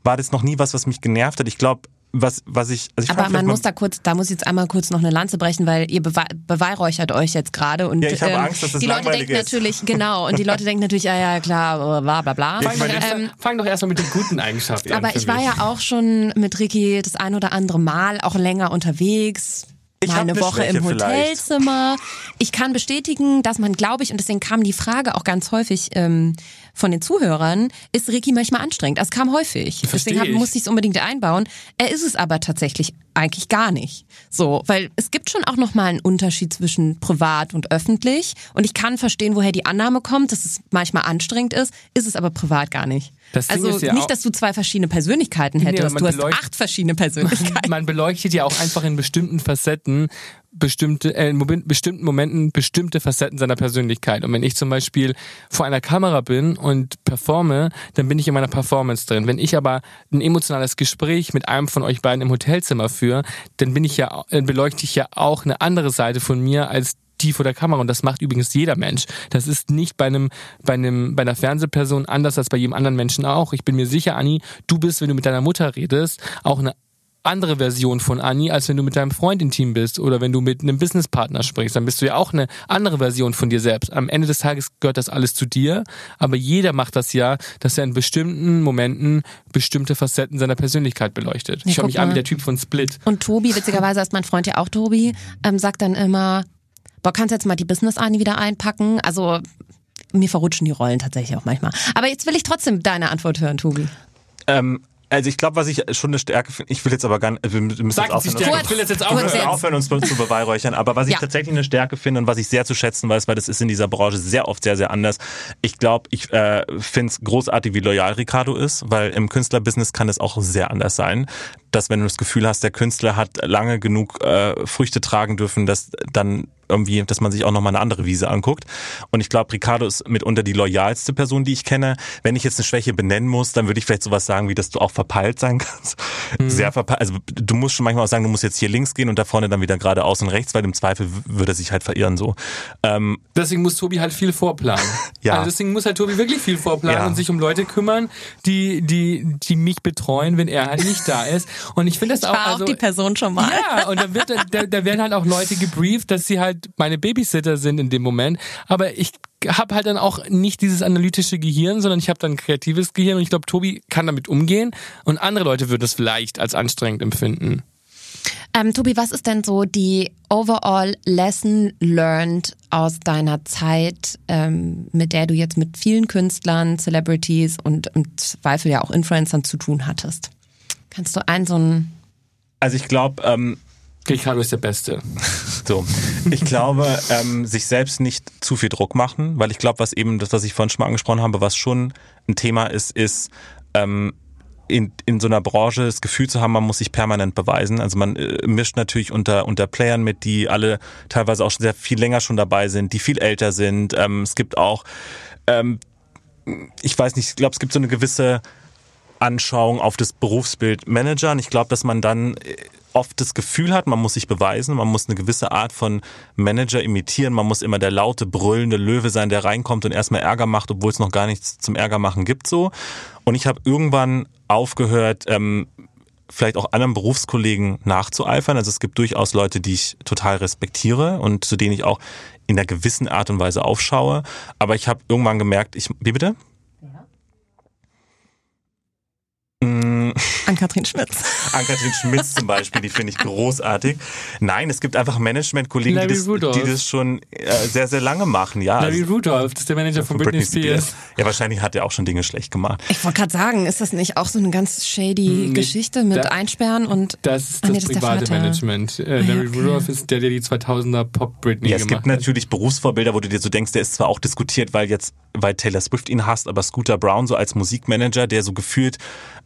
war das noch nie was, was mich genervt hat. Ich glaube, was, was ich, also ich Aber man muss da kurz, da muss ich jetzt einmal kurz noch eine Lanze brechen, weil ihr beweihräuchert euch jetzt gerade und ja, ich habe ähm, Angst, dass das die Leute denken ist. natürlich, [laughs] genau, und die Leute denken natürlich, ja, ja, klar, bla, bla, bla. Fang, doch, erst, ähm, fang doch erstmal mit den guten Eigenschaften an. Aber ich war ja auch schon mit Ricky das ein oder andere Mal auch länger unterwegs ich mal eine, eine Woche Schwäche im Hotelzimmer. Vielleicht. Ich kann bestätigen, dass man, glaube ich, und deswegen kam die Frage auch ganz häufig ähm, von den Zuhörern, ist Ricky manchmal anstrengend. Das kam häufig. Versteh deswegen ich. musste ich es unbedingt einbauen. Er ist es aber tatsächlich eigentlich gar nicht. So, weil es gibt schon auch nochmal einen Unterschied zwischen privat und öffentlich. Und ich kann verstehen, woher die Annahme kommt, dass es manchmal anstrengend ist, ist es aber privat gar nicht. Das also ja nicht, dass du zwei verschiedene Persönlichkeiten hättest. Nee, du hast acht verschiedene [laughs] Persönlichkeiten. Man beleuchtet ja auch einfach in bestimmten Facetten bestimmte, äh, in bestimmten Momenten bestimmte Facetten seiner Persönlichkeit. Und wenn ich zum Beispiel vor einer Kamera bin und performe, dann bin ich in meiner Performance drin. Wenn ich aber ein emotionales Gespräch mit einem von euch beiden im Hotelzimmer führe, dann bin ich ja, beleuchte ich ja auch eine andere Seite von mir als die vor der Kamera und das macht übrigens jeder Mensch. Das ist nicht bei einem bei einem bei einer Fernsehperson anders als bei jedem anderen Menschen auch. Ich bin mir sicher, Anni, du bist, wenn du mit deiner Mutter redest, auch eine andere Version von Anni, als wenn du mit deinem Freund intim bist oder wenn du mit einem Businesspartner sprichst. Dann bist du ja auch eine andere Version von dir selbst. Am Ende des Tages gehört das alles zu dir, aber jeder macht das ja, dass er in bestimmten Momenten bestimmte Facetten seiner Persönlichkeit beleuchtet. Ja, ich schaue mich an wie der Typ von Split. Und Tobi, witzigerweise ist mein Freund ja auch Tobi, ähm, sagt dann immer, boah, kannst jetzt mal die Business-Ani wieder einpacken? Also mir verrutschen die Rollen tatsächlich auch manchmal. Aber jetzt will ich trotzdem deine Antwort hören, Tobi. Ähm, also ich glaube, was ich schon eine Stärke finde, ich will jetzt aber gar nicht, wir müssen jetzt aufhören, uns, ich will jetzt, jetzt aufhören. aufhören, uns zu beweihräuchern, aber was ich ja. tatsächlich eine Stärke finde und was ich sehr zu schätzen weiß, weil das ist in dieser Branche sehr oft sehr, sehr anders. Ich glaube, ich äh, finde es großartig, wie loyal Ricardo ist, weil im Künstlerbusiness kann es auch sehr anders sein dass wenn du das Gefühl hast, der Künstler hat lange genug äh, Früchte tragen dürfen, dass dann irgendwie, dass man sich auch nochmal eine andere Wiese anguckt. Und ich glaube, Ricardo ist mitunter die loyalste Person, die ich kenne. Wenn ich jetzt eine Schwäche benennen muss, dann würde ich vielleicht sowas sagen, wie dass du auch verpeilt sein [laughs] kannst. Mhm. Sehr verpeilt. Also du musst schon manchmal auch sagen, du musst jetzt hier links gehen und da vorne dann wieder geradeaus und rechts, weil im Zweifel würde er sich halt verirren so. Ähm, deswegen muss Tobi halt viel vorplanen. [laughs] ja. Also deswegen muss halt Tobi wirklich viel vorplanen ja. und sich um Leute kümmern, die, die, die mich betreuen, wenn er halt nicht da ist. Und ich finde das ich auch. War also, auch die Person schon mal. Ja, und da, wird, da, da werden halt auch Leute gebrieft, dass sie halt meine Babysitter sind in dem Moment. Aber ich habe halt dann auch nicht dieses analytische Gehirn, sondern ich habe dann ein kreatives Gehirn und ich glaube, Tobi kann damit umgehen und andere Leute würden es vielleicht als anstrengend empfinden. Ähm, Tobi, was ist denn so die overall lesson learned aus deiner Zeit, ähm, mit der du jetzt mit vielen Künstlern, Celebrities und im Zweifel ja auch Influencern zu tun hattest? Kannst du einen so ein. Also ich glaube, ähm, Ricardo ist der Beste. [laughs] So, ich glaube, ähm, sich selbst nicht zu viel Druck machen, weil ich glaube, was eben das, was ich vorhin schon mal angesprochen habe, was schon ein Thema ist, ist ähm, in, in so einer Branche das Gefühl zu haben, man muss sich permanent beweisen. Also man äh, mischt natürlich unter, unter Playern mit, die alle teilweise auch schon sehr viel länger schon dabei sind, die viel älter sind. Ähm, es gibt auch, ähm, ich weiß nicht, ich glaube, es gibt so eine gewisse Anschauung auf das Berufsbild Manager. Und ich glaube, dass man dann äh, oft das Gefühl hat, man muss sich beweisen, man muss eine gewisse Art von Manager imitieren, man muss immer der laute, brüllende Löwe sein, der reinkommt und erstmal Ärger macht, obwohl es noch gar nichts zum Ärger machen gibt so. Und ich habe irgendwann aufgehört, ähm, vielleicht auch anderen Berufskollegen nachzueifern. Also es gibt durchaus Leute, die ich total respektiere und zu denen ich auch in einer gewissen Art und Weise aufschaue. Aber ich habe irgendwann gemerkt, ich, wie bitte? Ann-Kathrin Schmitz. Ann-Kathrin Schmitz zum Beispiel, die finde ich großartig. Nein, es gibt einfach Management-Kollegen, die, das, die das schon äh, sehr, sehr lange machen. Ja, Larry also, Rudolph, das ist der Manager von, von Britney, Britney Spears. Spears. Ja, wahrscheinlich hat er auch schon Dinge schlecht gemacht. Ich wollte gerade sagen, ist das nicht auch so eine ganz shady nee, Geschichte mit da, Einsperren und... Das ist das, nee, das private Management. Äh, Larry okay. Rudolph ist der, der die 2000er Pop-Britney ja, es gemacht gibt natürlich Berufsvorbilder, wo du dir so denkst, der ist zwar auch diskutiert, weil jetzt weil Taylor Swift ihn hasst, aber Scooter Brown so als Musikmanager, der so gefühlt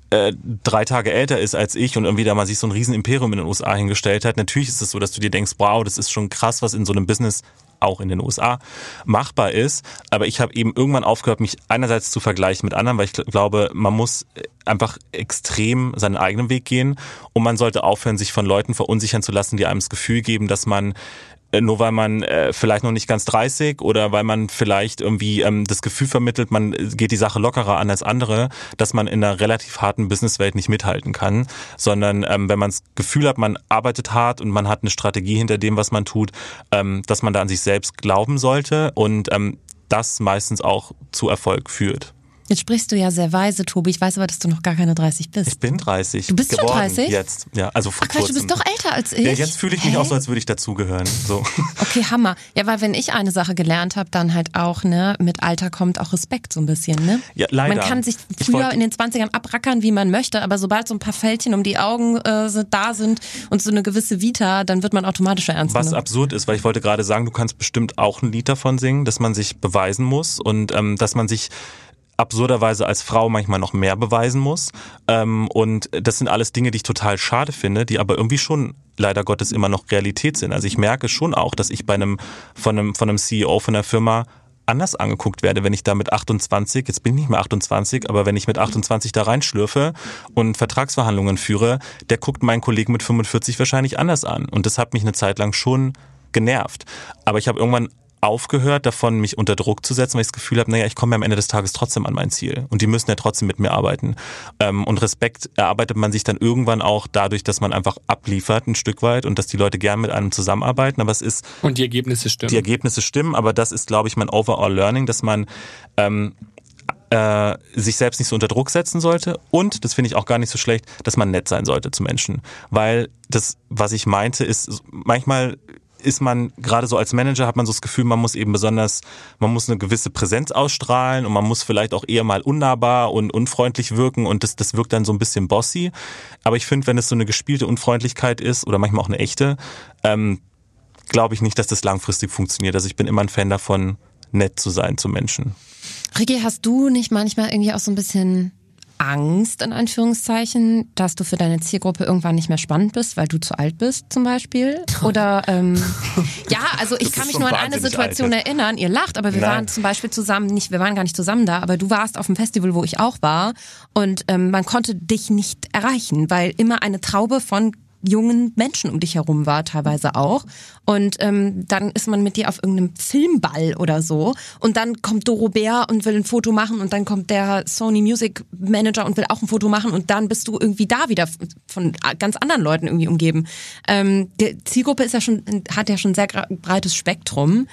äh, drei Tage älter ist als ich und irgendwie da mal sich so ein Riesenimperium in den USA hingestellt hat. Natürlich ist es so, dass du dir denkst, wow, das ist schon krass, was in so einem Business auch in den USA machbar ist. Aber ich habe eben irgendwann aufgehört, mich einerseits zu vergleichen mit anderen, weil ich glaube, man muss einfach extrem seinen eigenen Weg gehen und man sollte aufhören, sich von Leuten verunsichern zu lassen, die einem das Gefühl geben, dass man äh, nur weil man äh, vielleicht noch nicht ganz 30 oder weil man vielleicht irgendwie ähm, das Gefühl vermittelt, man geht die Sache lockerer an als andere, dass man in einer relativ harten Businesswelt nicht mithalten kann, sondern ähm, wenn man das Gefühl hat, man arbeitet hart und man hat eine Strategie hinter dem, was man tut, ähm, dass man da an sich selbst glauben sollte und ähm, das meistens auch zu Erfolg führt. Jetzt sprichst du ja sehr weise, Tobi. Ich weiß aber, dass du noch gar keine 30 bist. Ich bin 30. Du bist schon 30? Jetzt, ja. Also vor Ach, Quatsch, du bist doch älter als ich. Ja, jetzt fühle ich mich Hä? auch so, als würde ich dazugehören. So. [laughs] Okay, Hammer. Ja, weil wenn ich eine Sache gelernt habe, dann halt auch, ne, mit Alter kommt auch Respekt so ein bisschen, ne? Ja, leider. Man kann sich früher in den 20ern abrackern, wie man möchte, aber sobald so ein paar Fältchen um die Augen äh, da sind und so eine gewisse Vita, dann wird man automatisch ernst Was absurd ist, weil ich wollte gerade sagen, du kannst bestimmt auch ein Lied davon singen, dass man sich beweisen muss und ähm, dass man sich absurderweise als Frau manchmal noch mehr beweisen muss. Ähm, und das sind alles Dinge, die ich total schade finde, die aber irgendwie schon leider Gottes immer noch Realität sind. Also ich merke schon auch, dass ich bei einem von einem von einem CEO von einer Firma anders angeguckt werde, wenn ich da mit 28, jetzt bin ich nicht mehr 28, aber wenn ich mit 28 da reinschlürfe und Vertragsverhandlungen führe, der guckt meinen Kollegen mit 45 wahrscheinlich anders an. Und das hat mich eine Zeit lang schon genervt. Aber ich habe irgendwann aufgehört davon, mich unter Druck zu setzen, weil ich das Gefühl habe, naja, ich komme am Ende des Tages trotzdem an mein Ziel. Und die müssen ja trotzdem mit mir arbeiten. Ähm, und Respekt erarbeitet man sich dann irgendwann auch dadurch, dass man einfach abliefert ein Stück weit und dass die Leute gern mit einem zusammenarbeiten. Aber es ist. Und die Ergebnisse stimmen. Die Ergebnisse stimmen, aber das ist, glaube ich, mein Overall Learning, dass man ähm, äh, sich selbst nicht so unter Druck setzen sollte und, das finde ich auch gar nicht so schlecht, dass man nett sein sollte zu Menschen. Weil das, was ich meinte, ist, manchmal ist man gerade so als Manager hat man so das Gefühl, man muss eben besonders, man muss eine gewisse Präsenz ausstrahlen und man muss vielleicht auch eher mal unnahbar und unfreundlich wirken und das, das wirkt dann so ein bisschen bossy. Aber ich finde, wenn es so eine gespielte Unfreundlichkeit ist oder manchmal auch eine echte, ähm, glaube ich nicht, dass das langfristig funktioniert. Also ich bin immer ein Fan davon, nett zu sein zu Menschen. Ricky, hast du nicht manchmal irgendwie auch so ein bisschen Angst, in Anführungszeichen, dass du für deine Zielgruppe irgendwann nicht mehr spannend bist, weil du zu alt bist zum Beispiel? [laughs] Oder ähm, [laughs] ja, also ich kann mich nur an eine Situation alt. erinnern. Ihr lacht, aber wir Nein. waren zum Beispiel zusammen, nicht, wir waren gar nicht zusammen da, aber du warst auf dem Festival, wo ich auch war, und ähm, man konnte dich nicht erreichen, weil immer eine Traube von jungen Menschen um dich herum war, teilweise auch. Und ähm, dann ist man mit dir auf irgendeinem Filmball oder so. Und dann kommt Doro Bär und will ein Foto machen und dann kommt der Sony Music Manager und will auch ein Foto machen und dann bist du irgendwie da wieder von ganz anderen Leuten irgendwie umgeben. Ähm, die Zielgruppe ist ja schon, hat ja schon sehr breites Spektrum.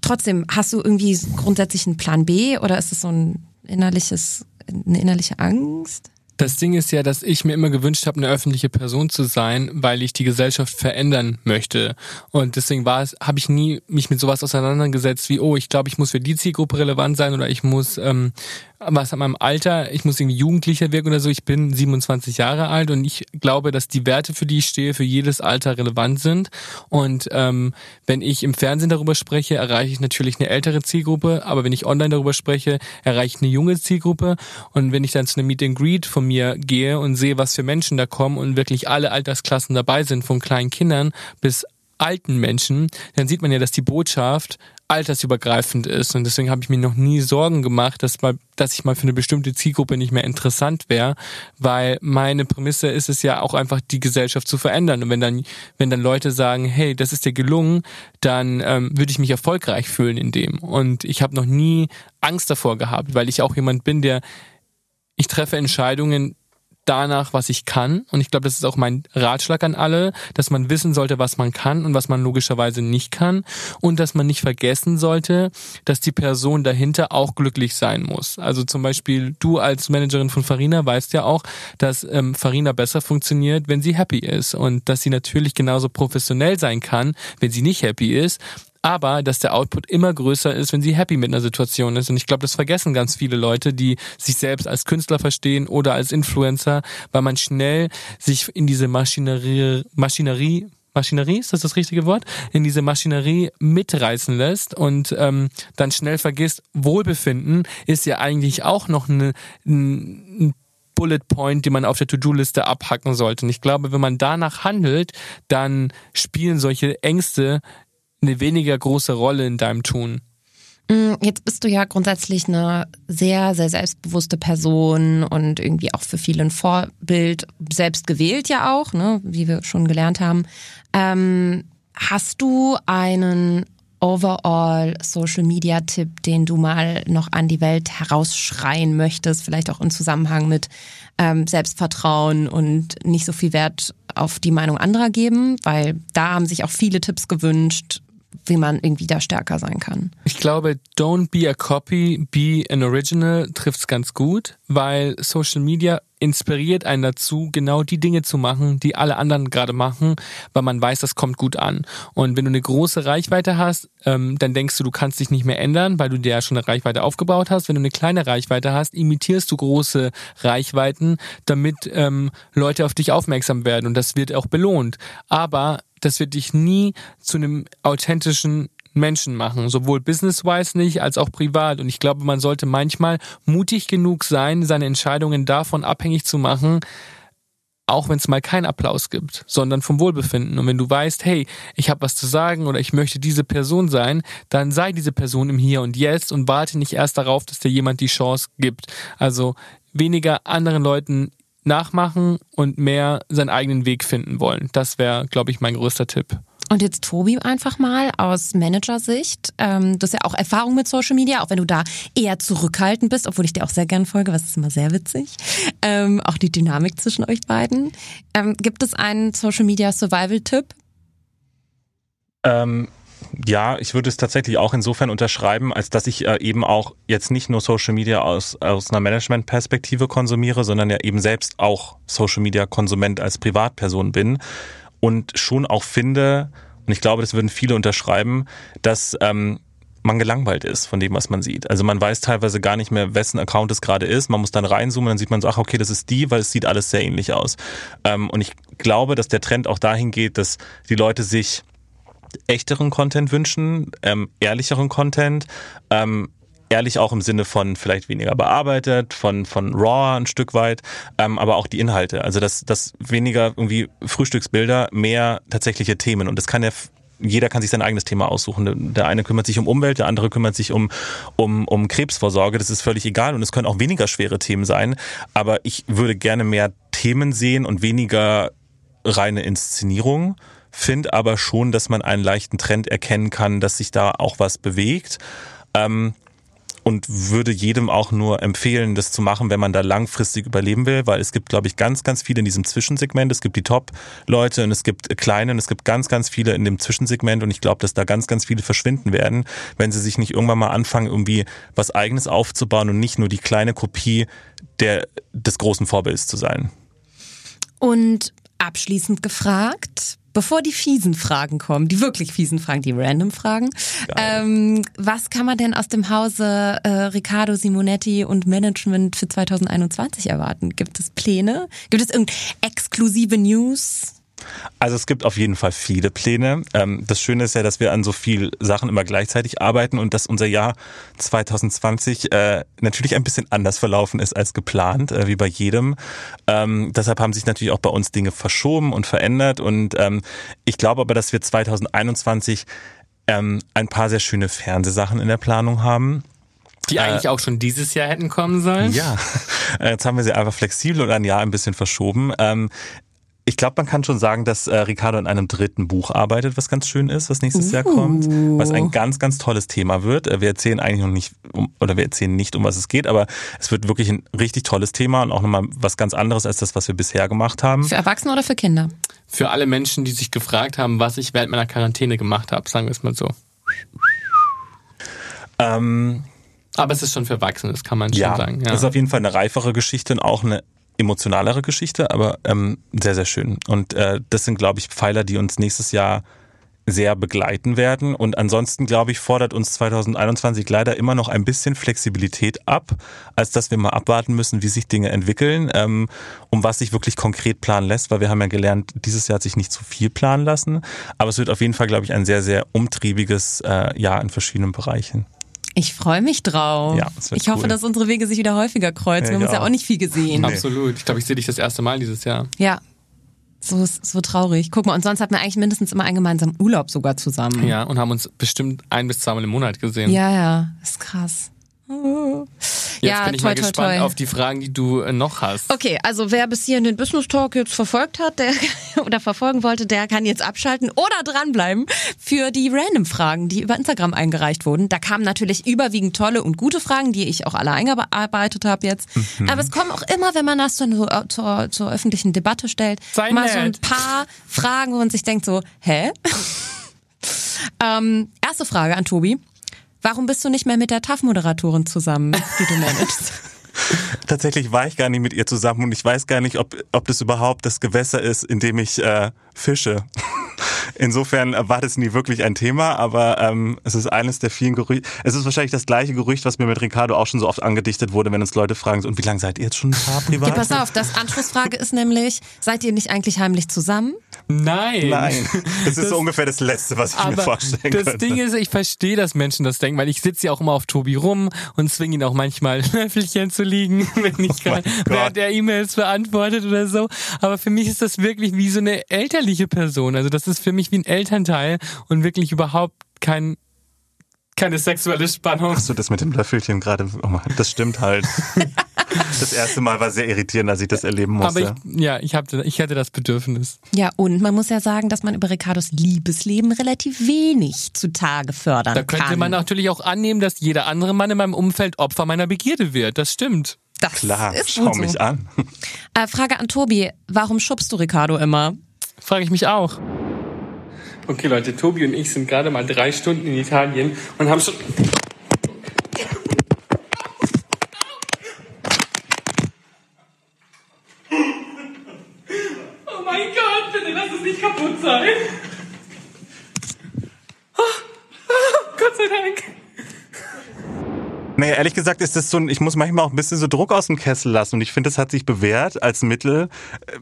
Trotzdem, hast du irgendwie grundsätzlich einen Plan B oder ist es so ein innerliches, eine innerliche Angst? Das Ding ist ja, dass ich mir immer gewünscht habe, eine öffentliche Person zu sein, weil ich die Gesellschaft verändern möchte. Und deswegen war es, habe ich nie mich mit sowas auseinandergesetzt wie, oh, ich glaube, ich muss für die Zielgruppe relevant sein oder ich muss ähm, was an meinem Alter, ich muss irgendwie Jugendlicher wirken oder so. Ich bin 27 Jahre alt und ich glaube, dass die Werte, für die ich stehe, für jedes Alter relevant sind. Und ähm, wenn ich im Fernsehen darüber spreche, erreiche ich natürlich eine ältere Zielgruppe, aber wenn ich online darüber spreche, erreiche ich eine junge Zielgruppe. Und wenn ich dann zu einem Meet and Greet von mir gehe und sehe, was für Menschen da kommen und wirklich alle Altersklassen dabei sind, von kleinen Kindern bis alten Menschen, dann sieht man ja, dass die Botschaft altersübergreifend ist. Und deswegen habe ich mir noch nie Sorgen gemacht, dass, mal, dass ich mal für eine bestimmte Zielgruppe nicht mehr interessant wäre, weil meine Prämisse ist es ja auch einfach, die Gesellschaft zu verändern. Und wenn dann, wenn dann Leute sagen, hey, das ist dir gelungen, dann ähm, würde ich mich erfolgreich fühlen in dem. Und ich habe noch nie Angst davor gehabt, weil ich auch jemand bin, der ich treffe Entscheidungen danach, was ich kann. Und ich glaube, das ist auch mein Ratschlag an alle, dass man wissen sollte, was man kann und was man logischerweise nicht kann. Und dass man nicht vergessen sollte, dass die Person dahinter auch glücklich sein muss. Also zum Beispiel du als Managerin von Farina weißt ja auch, dass ähm, Farina besser funktioniert, wenn sie happy ist. Und dass sie natürlich genauso professionell sein kann, wenn sie nicht happy ist aber dass der Output immer größer ist, wenn sie happy mit einer Situation ist. Und ich glaube, das vergessen ganz viele Leute, die sich selbst als Künstler verstehen oder als Influencer, weil man schnell sich in diese Maschinerie, Maschinerie Maschinerie, ist das das richtige Wort? In diese Maschinerie mitreißen lässt und ähm, dann schnell vergisst, Wohlbefinden ist ja eigentlich auch noch eine, ein Bullet Point, die man auf der To-Do-Liste abhacken sollte. Und ich glaube, wenn man danach handelt, dann spielen solche Ängste eine weniger große Rolle in deinem Tun. Mm, jetzt bist du ja grundsätzlich eine sehr, sehr selbstbewusste Person und irgendwie auch für viele ein Vorbild, selbst gewählt ja auch, ne, wie wir schon gelernt haben. Ähm, hast du einen overall Social Media Tipp, den du mal noch an die Welt herausschreien möchtest, vielleicht auch im Zusammenhang mit ähm, Selbstvertrauen und nicht so viel Wert auf die Meinung anderer geben, weil da haben sich auch viele Tipps gewünscht, wie man irgendwie da stärker sein kann. Ich glaube, don't be a copy, be an original trifft's ganz gut, weil Social Media inspiriert einen dazu, genau die Dinge zu machen, die alle anderen gerade machen, weil man weiß, das kommt gut an. Und wenn du eine große Reichweite hast, ähm, dann denkst du, du kannst dich nicht mehr ändern, weil du dir ja schon eine Reichweite aufgebaut hast. Wenn du eine kleine Reichweite hast, imitierst du große Reichweiten, damit ähm, Leute auf dich aufmerksam werden. Und das wird auch belohnt. Aber das wird dich nie zu einem authentischen Menschen machen, sowohl business-wise nicht als auch privat. Und ich glaube, man sollte manchmal mutig genug sein, seine Entscheidungen davon abhängig zu machen, auch wenn es mal keinen Applaus gibt, sondern vom Wohlbefinden. Und wenn du weißt, hey, ich habe was zu sagen oder ich möchte diese Person sein, dann sei diese Person im Hier und Jetzt und warte nicht erst darauf, dass dir jemand die Chance gibt. Also weniger anderen Leuten nachmachen und mehr seinen eigenen Weg finden wollen. Das wäre, glaube ich, mein größter Tipp. Und jetzt Tobi einfach mal aus Managersicht. Ähm, du hast ja auch Erfahrung mit Social Media, auch wenn du da eher zurückhaltend bist, obwohl ich dir auch sehr gern folge, was ist immer sehr witzig. Ähm, auch die Dynamik zwischen euch beiden. Ähm, gibt es einen Social Media Survival-Tipp? Ähm, ja, ich würde es tatsächlich auch insofern unterschreiben, als dass ich äh, eben auch jetzt nicht nur Social Media aus, aus einer Management-Perspektive konsumiere, sondern ja eben selbst auch Social Media-Konsument als Privatperson bin und schon auch finde, und ich glaube, das würden viele unterschreiben, dass ähm, man gelangweilt ist von dem, was man sieht. Also man weiß teilweise gar nicht mehr, wessen Account es gerade ist. Man muss dann reinzoomen, dann sieht man so, ach okay, das ist die, weil es sieht alles sehr ähnlich aus. Ähm, und ich glaube, dass der Trend auch dahin geht, dass die Leute sich echteren Content wünschen, ähm, ehrlicheren Content, ähm, ehrlich auch im Sinne von vielleicht weniger bearbeitet, von, von raw ein Stück weit, ähm, aber auch die Inhalte. Also das, das weniger irgendwie Frühstücksbilder, mehr tatsächliche Themen. Und das kann ja jeder kann sich sein eigenes Thema aussuchen. Der eine kümmert sich um Umwelt, der andere kümmert sich um, um, um Krebsvorsorge. Das ist völlig egal und es können auch weniger schwere Themen sein. Aber ich würde gerne mehr Themen sehen und weniger reine Inszenierung finde aber schon, dass man einen leichten Trend erkennen kann, dass sich da auch was bewegt. Ähm, und würde jedem auch nur empfehlen, das zu machen, wenn man da langfristig überleben will, weil es gibt, glaube ich, ganz, ganz viele in diesem Zwischensegment. Es gibt die Top-Leute und es gibt kleine und es gibt ganz, ganz viele in dem Zwischensegment und ich glaube, dass da ganz, ganz viele verschwinden werden, wenn sie sich nicht irgendwann mal anfangen, irgendwie was Eigenes aufzubauen und nicht nur die kleine Kopie der, des großen Vorbilds zu sein. Und abschließend gefragt, bevor die fiesen Fragen kommen, die wirklich fiesen Fragen, die random Fragen, ähm, was kann man denn aus dem Hause äh, Riccardo Simonetti und Management für 2021 erwarten? Gibt es Pläne? Gibt es irgendeine exklusive News? Also es gibt auf jeden Fall viele Pläne. Ähm, das Schöne ist ja, dass wir an so viel Sachen immer gleichzeitig arbeiten und dass unser Jahr 2020 äh, natürlich ein bisschen anders verlaufen ist als geplant, äh, wie bei jedem. Ähm, deshalb haben sich natürlich auch bei uns Dinge verschoben und verändert und ähm, ich glaube aber, dass wir 2021 ein paar sehr schöne Fernsehsachen in der Planung haben. Die eigentlich äh, auch schon dieses Jahr hätten kommen sollen? Ja, [laughs] jetzt haben wir sie einfach flexibel und ein Jahr ein bisschen verschoben. Ähm, ich glaube, man kann schon sagen, dass äh, Ricardo an einem dritten Buch arbeitet, was ganz schön ist, was nächstes uh. Jahr kommt, was ein ganz, ganz tolles Thema wird. Äh, wir erzählen eigentlich noch nicht, um, oder wir erzählen nicht, um was es geht, aber es wird wirklich ein richtig tolles Thema und auch nochmal was ganz anderes als das, was wir bisher gemacht haben. Für Erwachsene oder für Kinder? Für alle Menschen, die sich gefragt haben, was ich während meiner Quarantäne gemacht habe, sagen wir es mal so. Ähm, aber es ist schon für Erwachsene, das kann man schon ja, sagen. Ja, es ist auf jeden Fall eine reifere Geschichte und auch eine emotionalere Geschichte, aber ähm, sehr, sehr schön. Und äh, das sind, glaube ich, Pfeiler, die uns nächstes Jahr sehr begleiten werden. Und ansonsten, glaube ich, fordert uns 2021 leider immer noch ein bisschen Flexibilität ab, als dass wir mal abwarten müssen, wie sich Dinge entwickeln, ähm, um was sich wirklich konkret planen lässt, weil wir haben ja gelernt, dieses Jahr hat sich nicht zu viel planen lassen. Aber es wird auf jeden Fall, glaube ich, ein sehr, sehr umtriebiges äh, Jahr in verschiedenen Bereichen. Ich freue mich drauf. Ja, ich hoffe, dass unsere Wege sich wieder häufiger kreuzen. Ja, wir haben uns ja auch nicht viel gesehen. Nee. Absolut. Ich glaube, ich sehe dich das erste Mal dieses Jahr. Ja, so, so traurig. Guck mal, und sonst hatten wir eigentlich mindestens immer einen gemeinsamen Urlaub sogar zusammen. Ja, und haben uns bestimmt ein bis zweimal im Monat gesehen. Ja, ja, ist krass. Jetzt ja, bin ich toi, mal toi, gespannt toi. auf die Fragen, die du äh, noch hast. Okay, also wer bis hierhin den Business Talk jetzt verfolgt hat, der [laughs] oder verfolgen wollte, der kann jetzt abschalten oder dranbleiben für die random Fragen, die über Instagram eingereicht wurden. Da kamen natürlich überwiegend tolle und gute Fragen, die ich auch alle eingearbeitet habe jetzt. Mhm. Aber es kommen auch immer, wenn man das dann so äh, zur, zur öffentlichen Debatte stellt, Sei mal nett. so ein paar Fragen, wo man sich denkt so, hä? [laughs] ähm, erste Frage an Tobi. Warum bist du nicht mehr mit der TAF-Moderatorin zusammen, die du managst? [laughs] Tatsächlich war ich gar nicht mit ihr zusammen und ich weiß gar nicht, ob, ob das überhaupt das Gewässer ist, in dem ich äh, fische. Insofern war das nie wirklich ein Thema, aber ähm, es ist eines der vielen Gerüchte. Es ist wahrscheinlich das gleiche Gerücht, was mir mit Ricardo auch schon so oft angedichtet wurde, wenn uns Leute fragen, so, und wie lange seid ihr jetzt schon ein Paar [laughs] privat? Ja, pass auf, das Anschlussfrage ist nämlich, seid ihr nicht eigentlich heimlich zusammen? Nein. Nein. Das ist das, so ungefähr das Letzte, was ich mir vorstellen das könnte. Das Ding ist, ich verstehe, dass Menschen das denken, weil ich sitze ja auch immer auf Tobi rum und zwinge ihn auch manchmal [laughs] Löffelchen zu liegen, [laughs] wenn ich oh während der E-Mails beantwortet oder so. Aber für mich ist das wirklich wie so eine elterliche Person. Also das ist für mich wie ein Elternteil und wirklich überhaupt kein keine sexuelle Spannung. Hast du das mit dem Löffelchen gerade? Oh das stimmt halt. [laughs] das erste Mal war sehr irritierend, als ich das erleben musste. Aber ich, ja, ich, hab, ich hatte das Bedürfnis. Ja, und man muss ja sagen, dass man über Ricardos Liebesleben relativ wenig zutage fördern kann. Da könnte kann. man natürlich auch annehmen, dass jeder andere Mann in meinem Umfeld Opfer meiner Begierde wird. Das stimmt. Das Klar, schau so. mich an. Äh, Frage an Tobi, warum schubst du Ricardo immer? Frage ich mich auch. Okay, Leute, Tobi und ich sind gerade mal drei Stunden in Italien und haben schon. Oh mein Gott, bitte lass es nicht kaputt sein. Oh, Gott sei Dank. Naja, ehrlich gesagt ist das so ein, ich muss manchmal auch ein bisschen so Druck aus dem Kessel lassen und ich finde, das hat sich bewährt als Mittel, äh,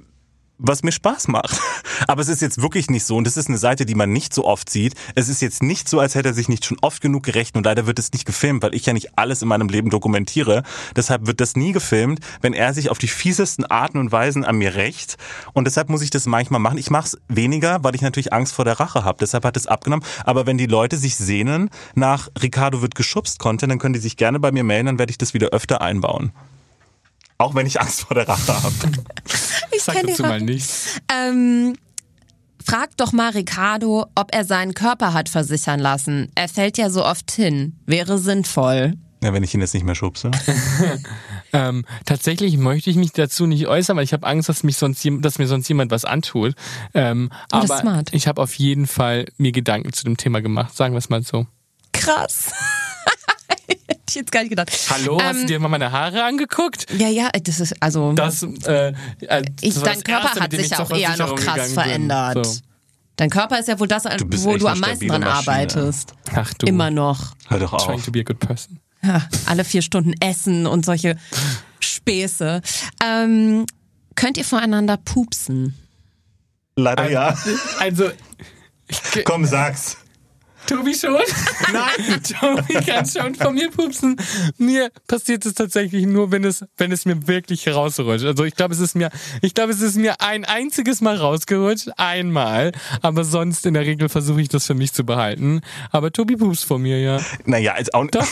was mir Spaß macht. [laughs] Aber es ist jetzt wirklich nicht so und es ist eine Seite, die man nicht so oft sieht. Es ist jetzt nicht so, als hätte er sich nicht schon oft genug gerechnet und leider wird es nicht gefilmt, weil ich ja nicht alles in meinem Leben dokumentiere. Deshalb wird das nie gefilmt, wenn er sich auf die fiesesten Arten und Weisen an mir rächt und deshalb muss ich das manchmal machen. Ich mache es weniger, weil ich natürlich Angst vor der Rache habe. Deshalb hat es abgenommen. Aber wenn die Leute sich sehnen nach Ricardo wird geschubst Content, dann können die sich gerne bei mir melden, dann werde ich das wieder öfter einbauen. Auch wenn ich Angst vor der Rache habe. [laughs] ich Sag dazu mal nichts. Ähm, frag doch mal Ricardo, ob er seinen Körper hat versichern lassen. Er fällt ja so oft hin. Wäre sinnvoll. Ja, wenn ich ihn jetzt nicht mehr schubse. [laughs] ähm, tatsächlich möchte ich mich dazu nicht äußern, weil ich habe Angst, dass, mich sonst, dass mir sonst jemand was antut. Ähm, oh, aber ich habe auf jeden Fall mir Gedanken zu dem Thema gemacht, sagen wir es mal so. Krass. [laughs] Hätte ich jetzt gar nicht gedacht. Hallo, hast du ähm, dir mal meine Haare angeguckt? Ja, ja, das ist also. Das, äh, äh ich, dein Körper Erste, hat sich ja auch eher noch krass verändert. So. Dein Körper ist ja wohl das, du wo du am meisten dran arbeitest. Ach du. Immer noch. Hör doch auf. Trying to be a good person. Ja, alle vier Stunden essen und solche Späße. Ähm, könnt ihr voreinander pupsen? Leider also, ja. Also. Komm, sag's. Tobi schon? Nein, [laughs] Tobi kann schon von mir pupsen. Mir passiert es tatsächlich nur, wenn es, wenn es mir wirklich rausrutscht. Also ich glaube, es ist mir, ich glaube, es ist mir ein einziges Mal rausgerutscht, einmal. Aber sonst in der Regel versuche ich das für mich zu behalten. Aber Tobi pupst von mir, ja. Naja, als auch Doch.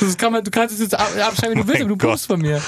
Das kann man, du kannst es jetzt abschreiben, wie du willst, aber du pupst von mir.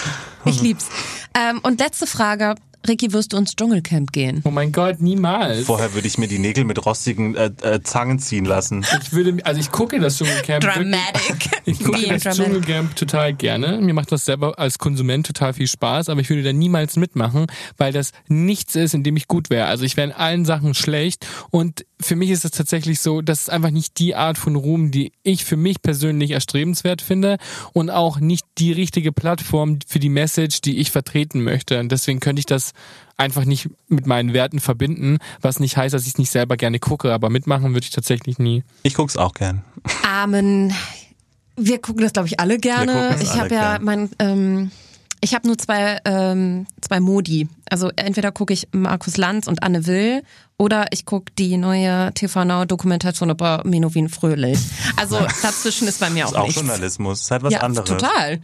Ich lieb's. Ähm, und letzte Frage. Ricky, wirst du ins Dschungelcamp gehen? Oh mein Gott, niemals. Vorher würde ich mir die Nägel mit rostigen äh, äh, Zangen ziehen lassen. Ich würde, also ich gucke das Dschungelcamp. Dramatic. Ich gucke das Dramatic. Dschungelcamp total gerne. Mir macht das selber als Konsument total viel Spaß, aber ich würde da niemals mitmachen, weil das nichts ist, in dem ich gut wäre. Also ich wäre in allen Sachen schlecht und für mich ist es tatsächlich so, das ist einfach nicht die Art von Ruhm, die ich für mich persönlich erstrebenswert finde und auch nicht die richtige Plattform für die Message, die ich vertreten möchte. Und deswegen könnte ich das einfach nicht mit meinen Werten verbinden, was nicht heißt, dass ich es nicht selber gerne gucke, aber mitmachen würde ich tatsächlich nie. Ich gucke es auch gern. Amen. Wir gucken das, glaube ich, alle gerne. Ich habe ja mein ähm, ich habe nur zwei, ähm, zwei Modi. Also entweder gucke ich Markus Lanz und Anne Will oder ich gucke die neue TV Now Dokumentation über Menowin Fröhlich. Also [laughs] dazwischen ist bei mir auch, ist auch nichts. Journalismus, ist halt was ja, anderes. Total.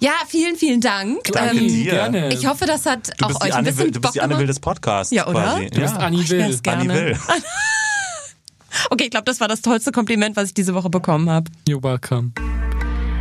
Ja, vielen, vielen Dank. Danke ähm, dir. Gerne. Ich hoffe, das hat du auch euch ein bisschen Will, Du bist die Anne Will des Podcasts. Ja, oder? Quasi. Du bist Annie Will. Annie Will. [laughs] Okay, ich glaube, das war das tollste Kompliment, was ich diese Woche bekommen habe. You're welcome.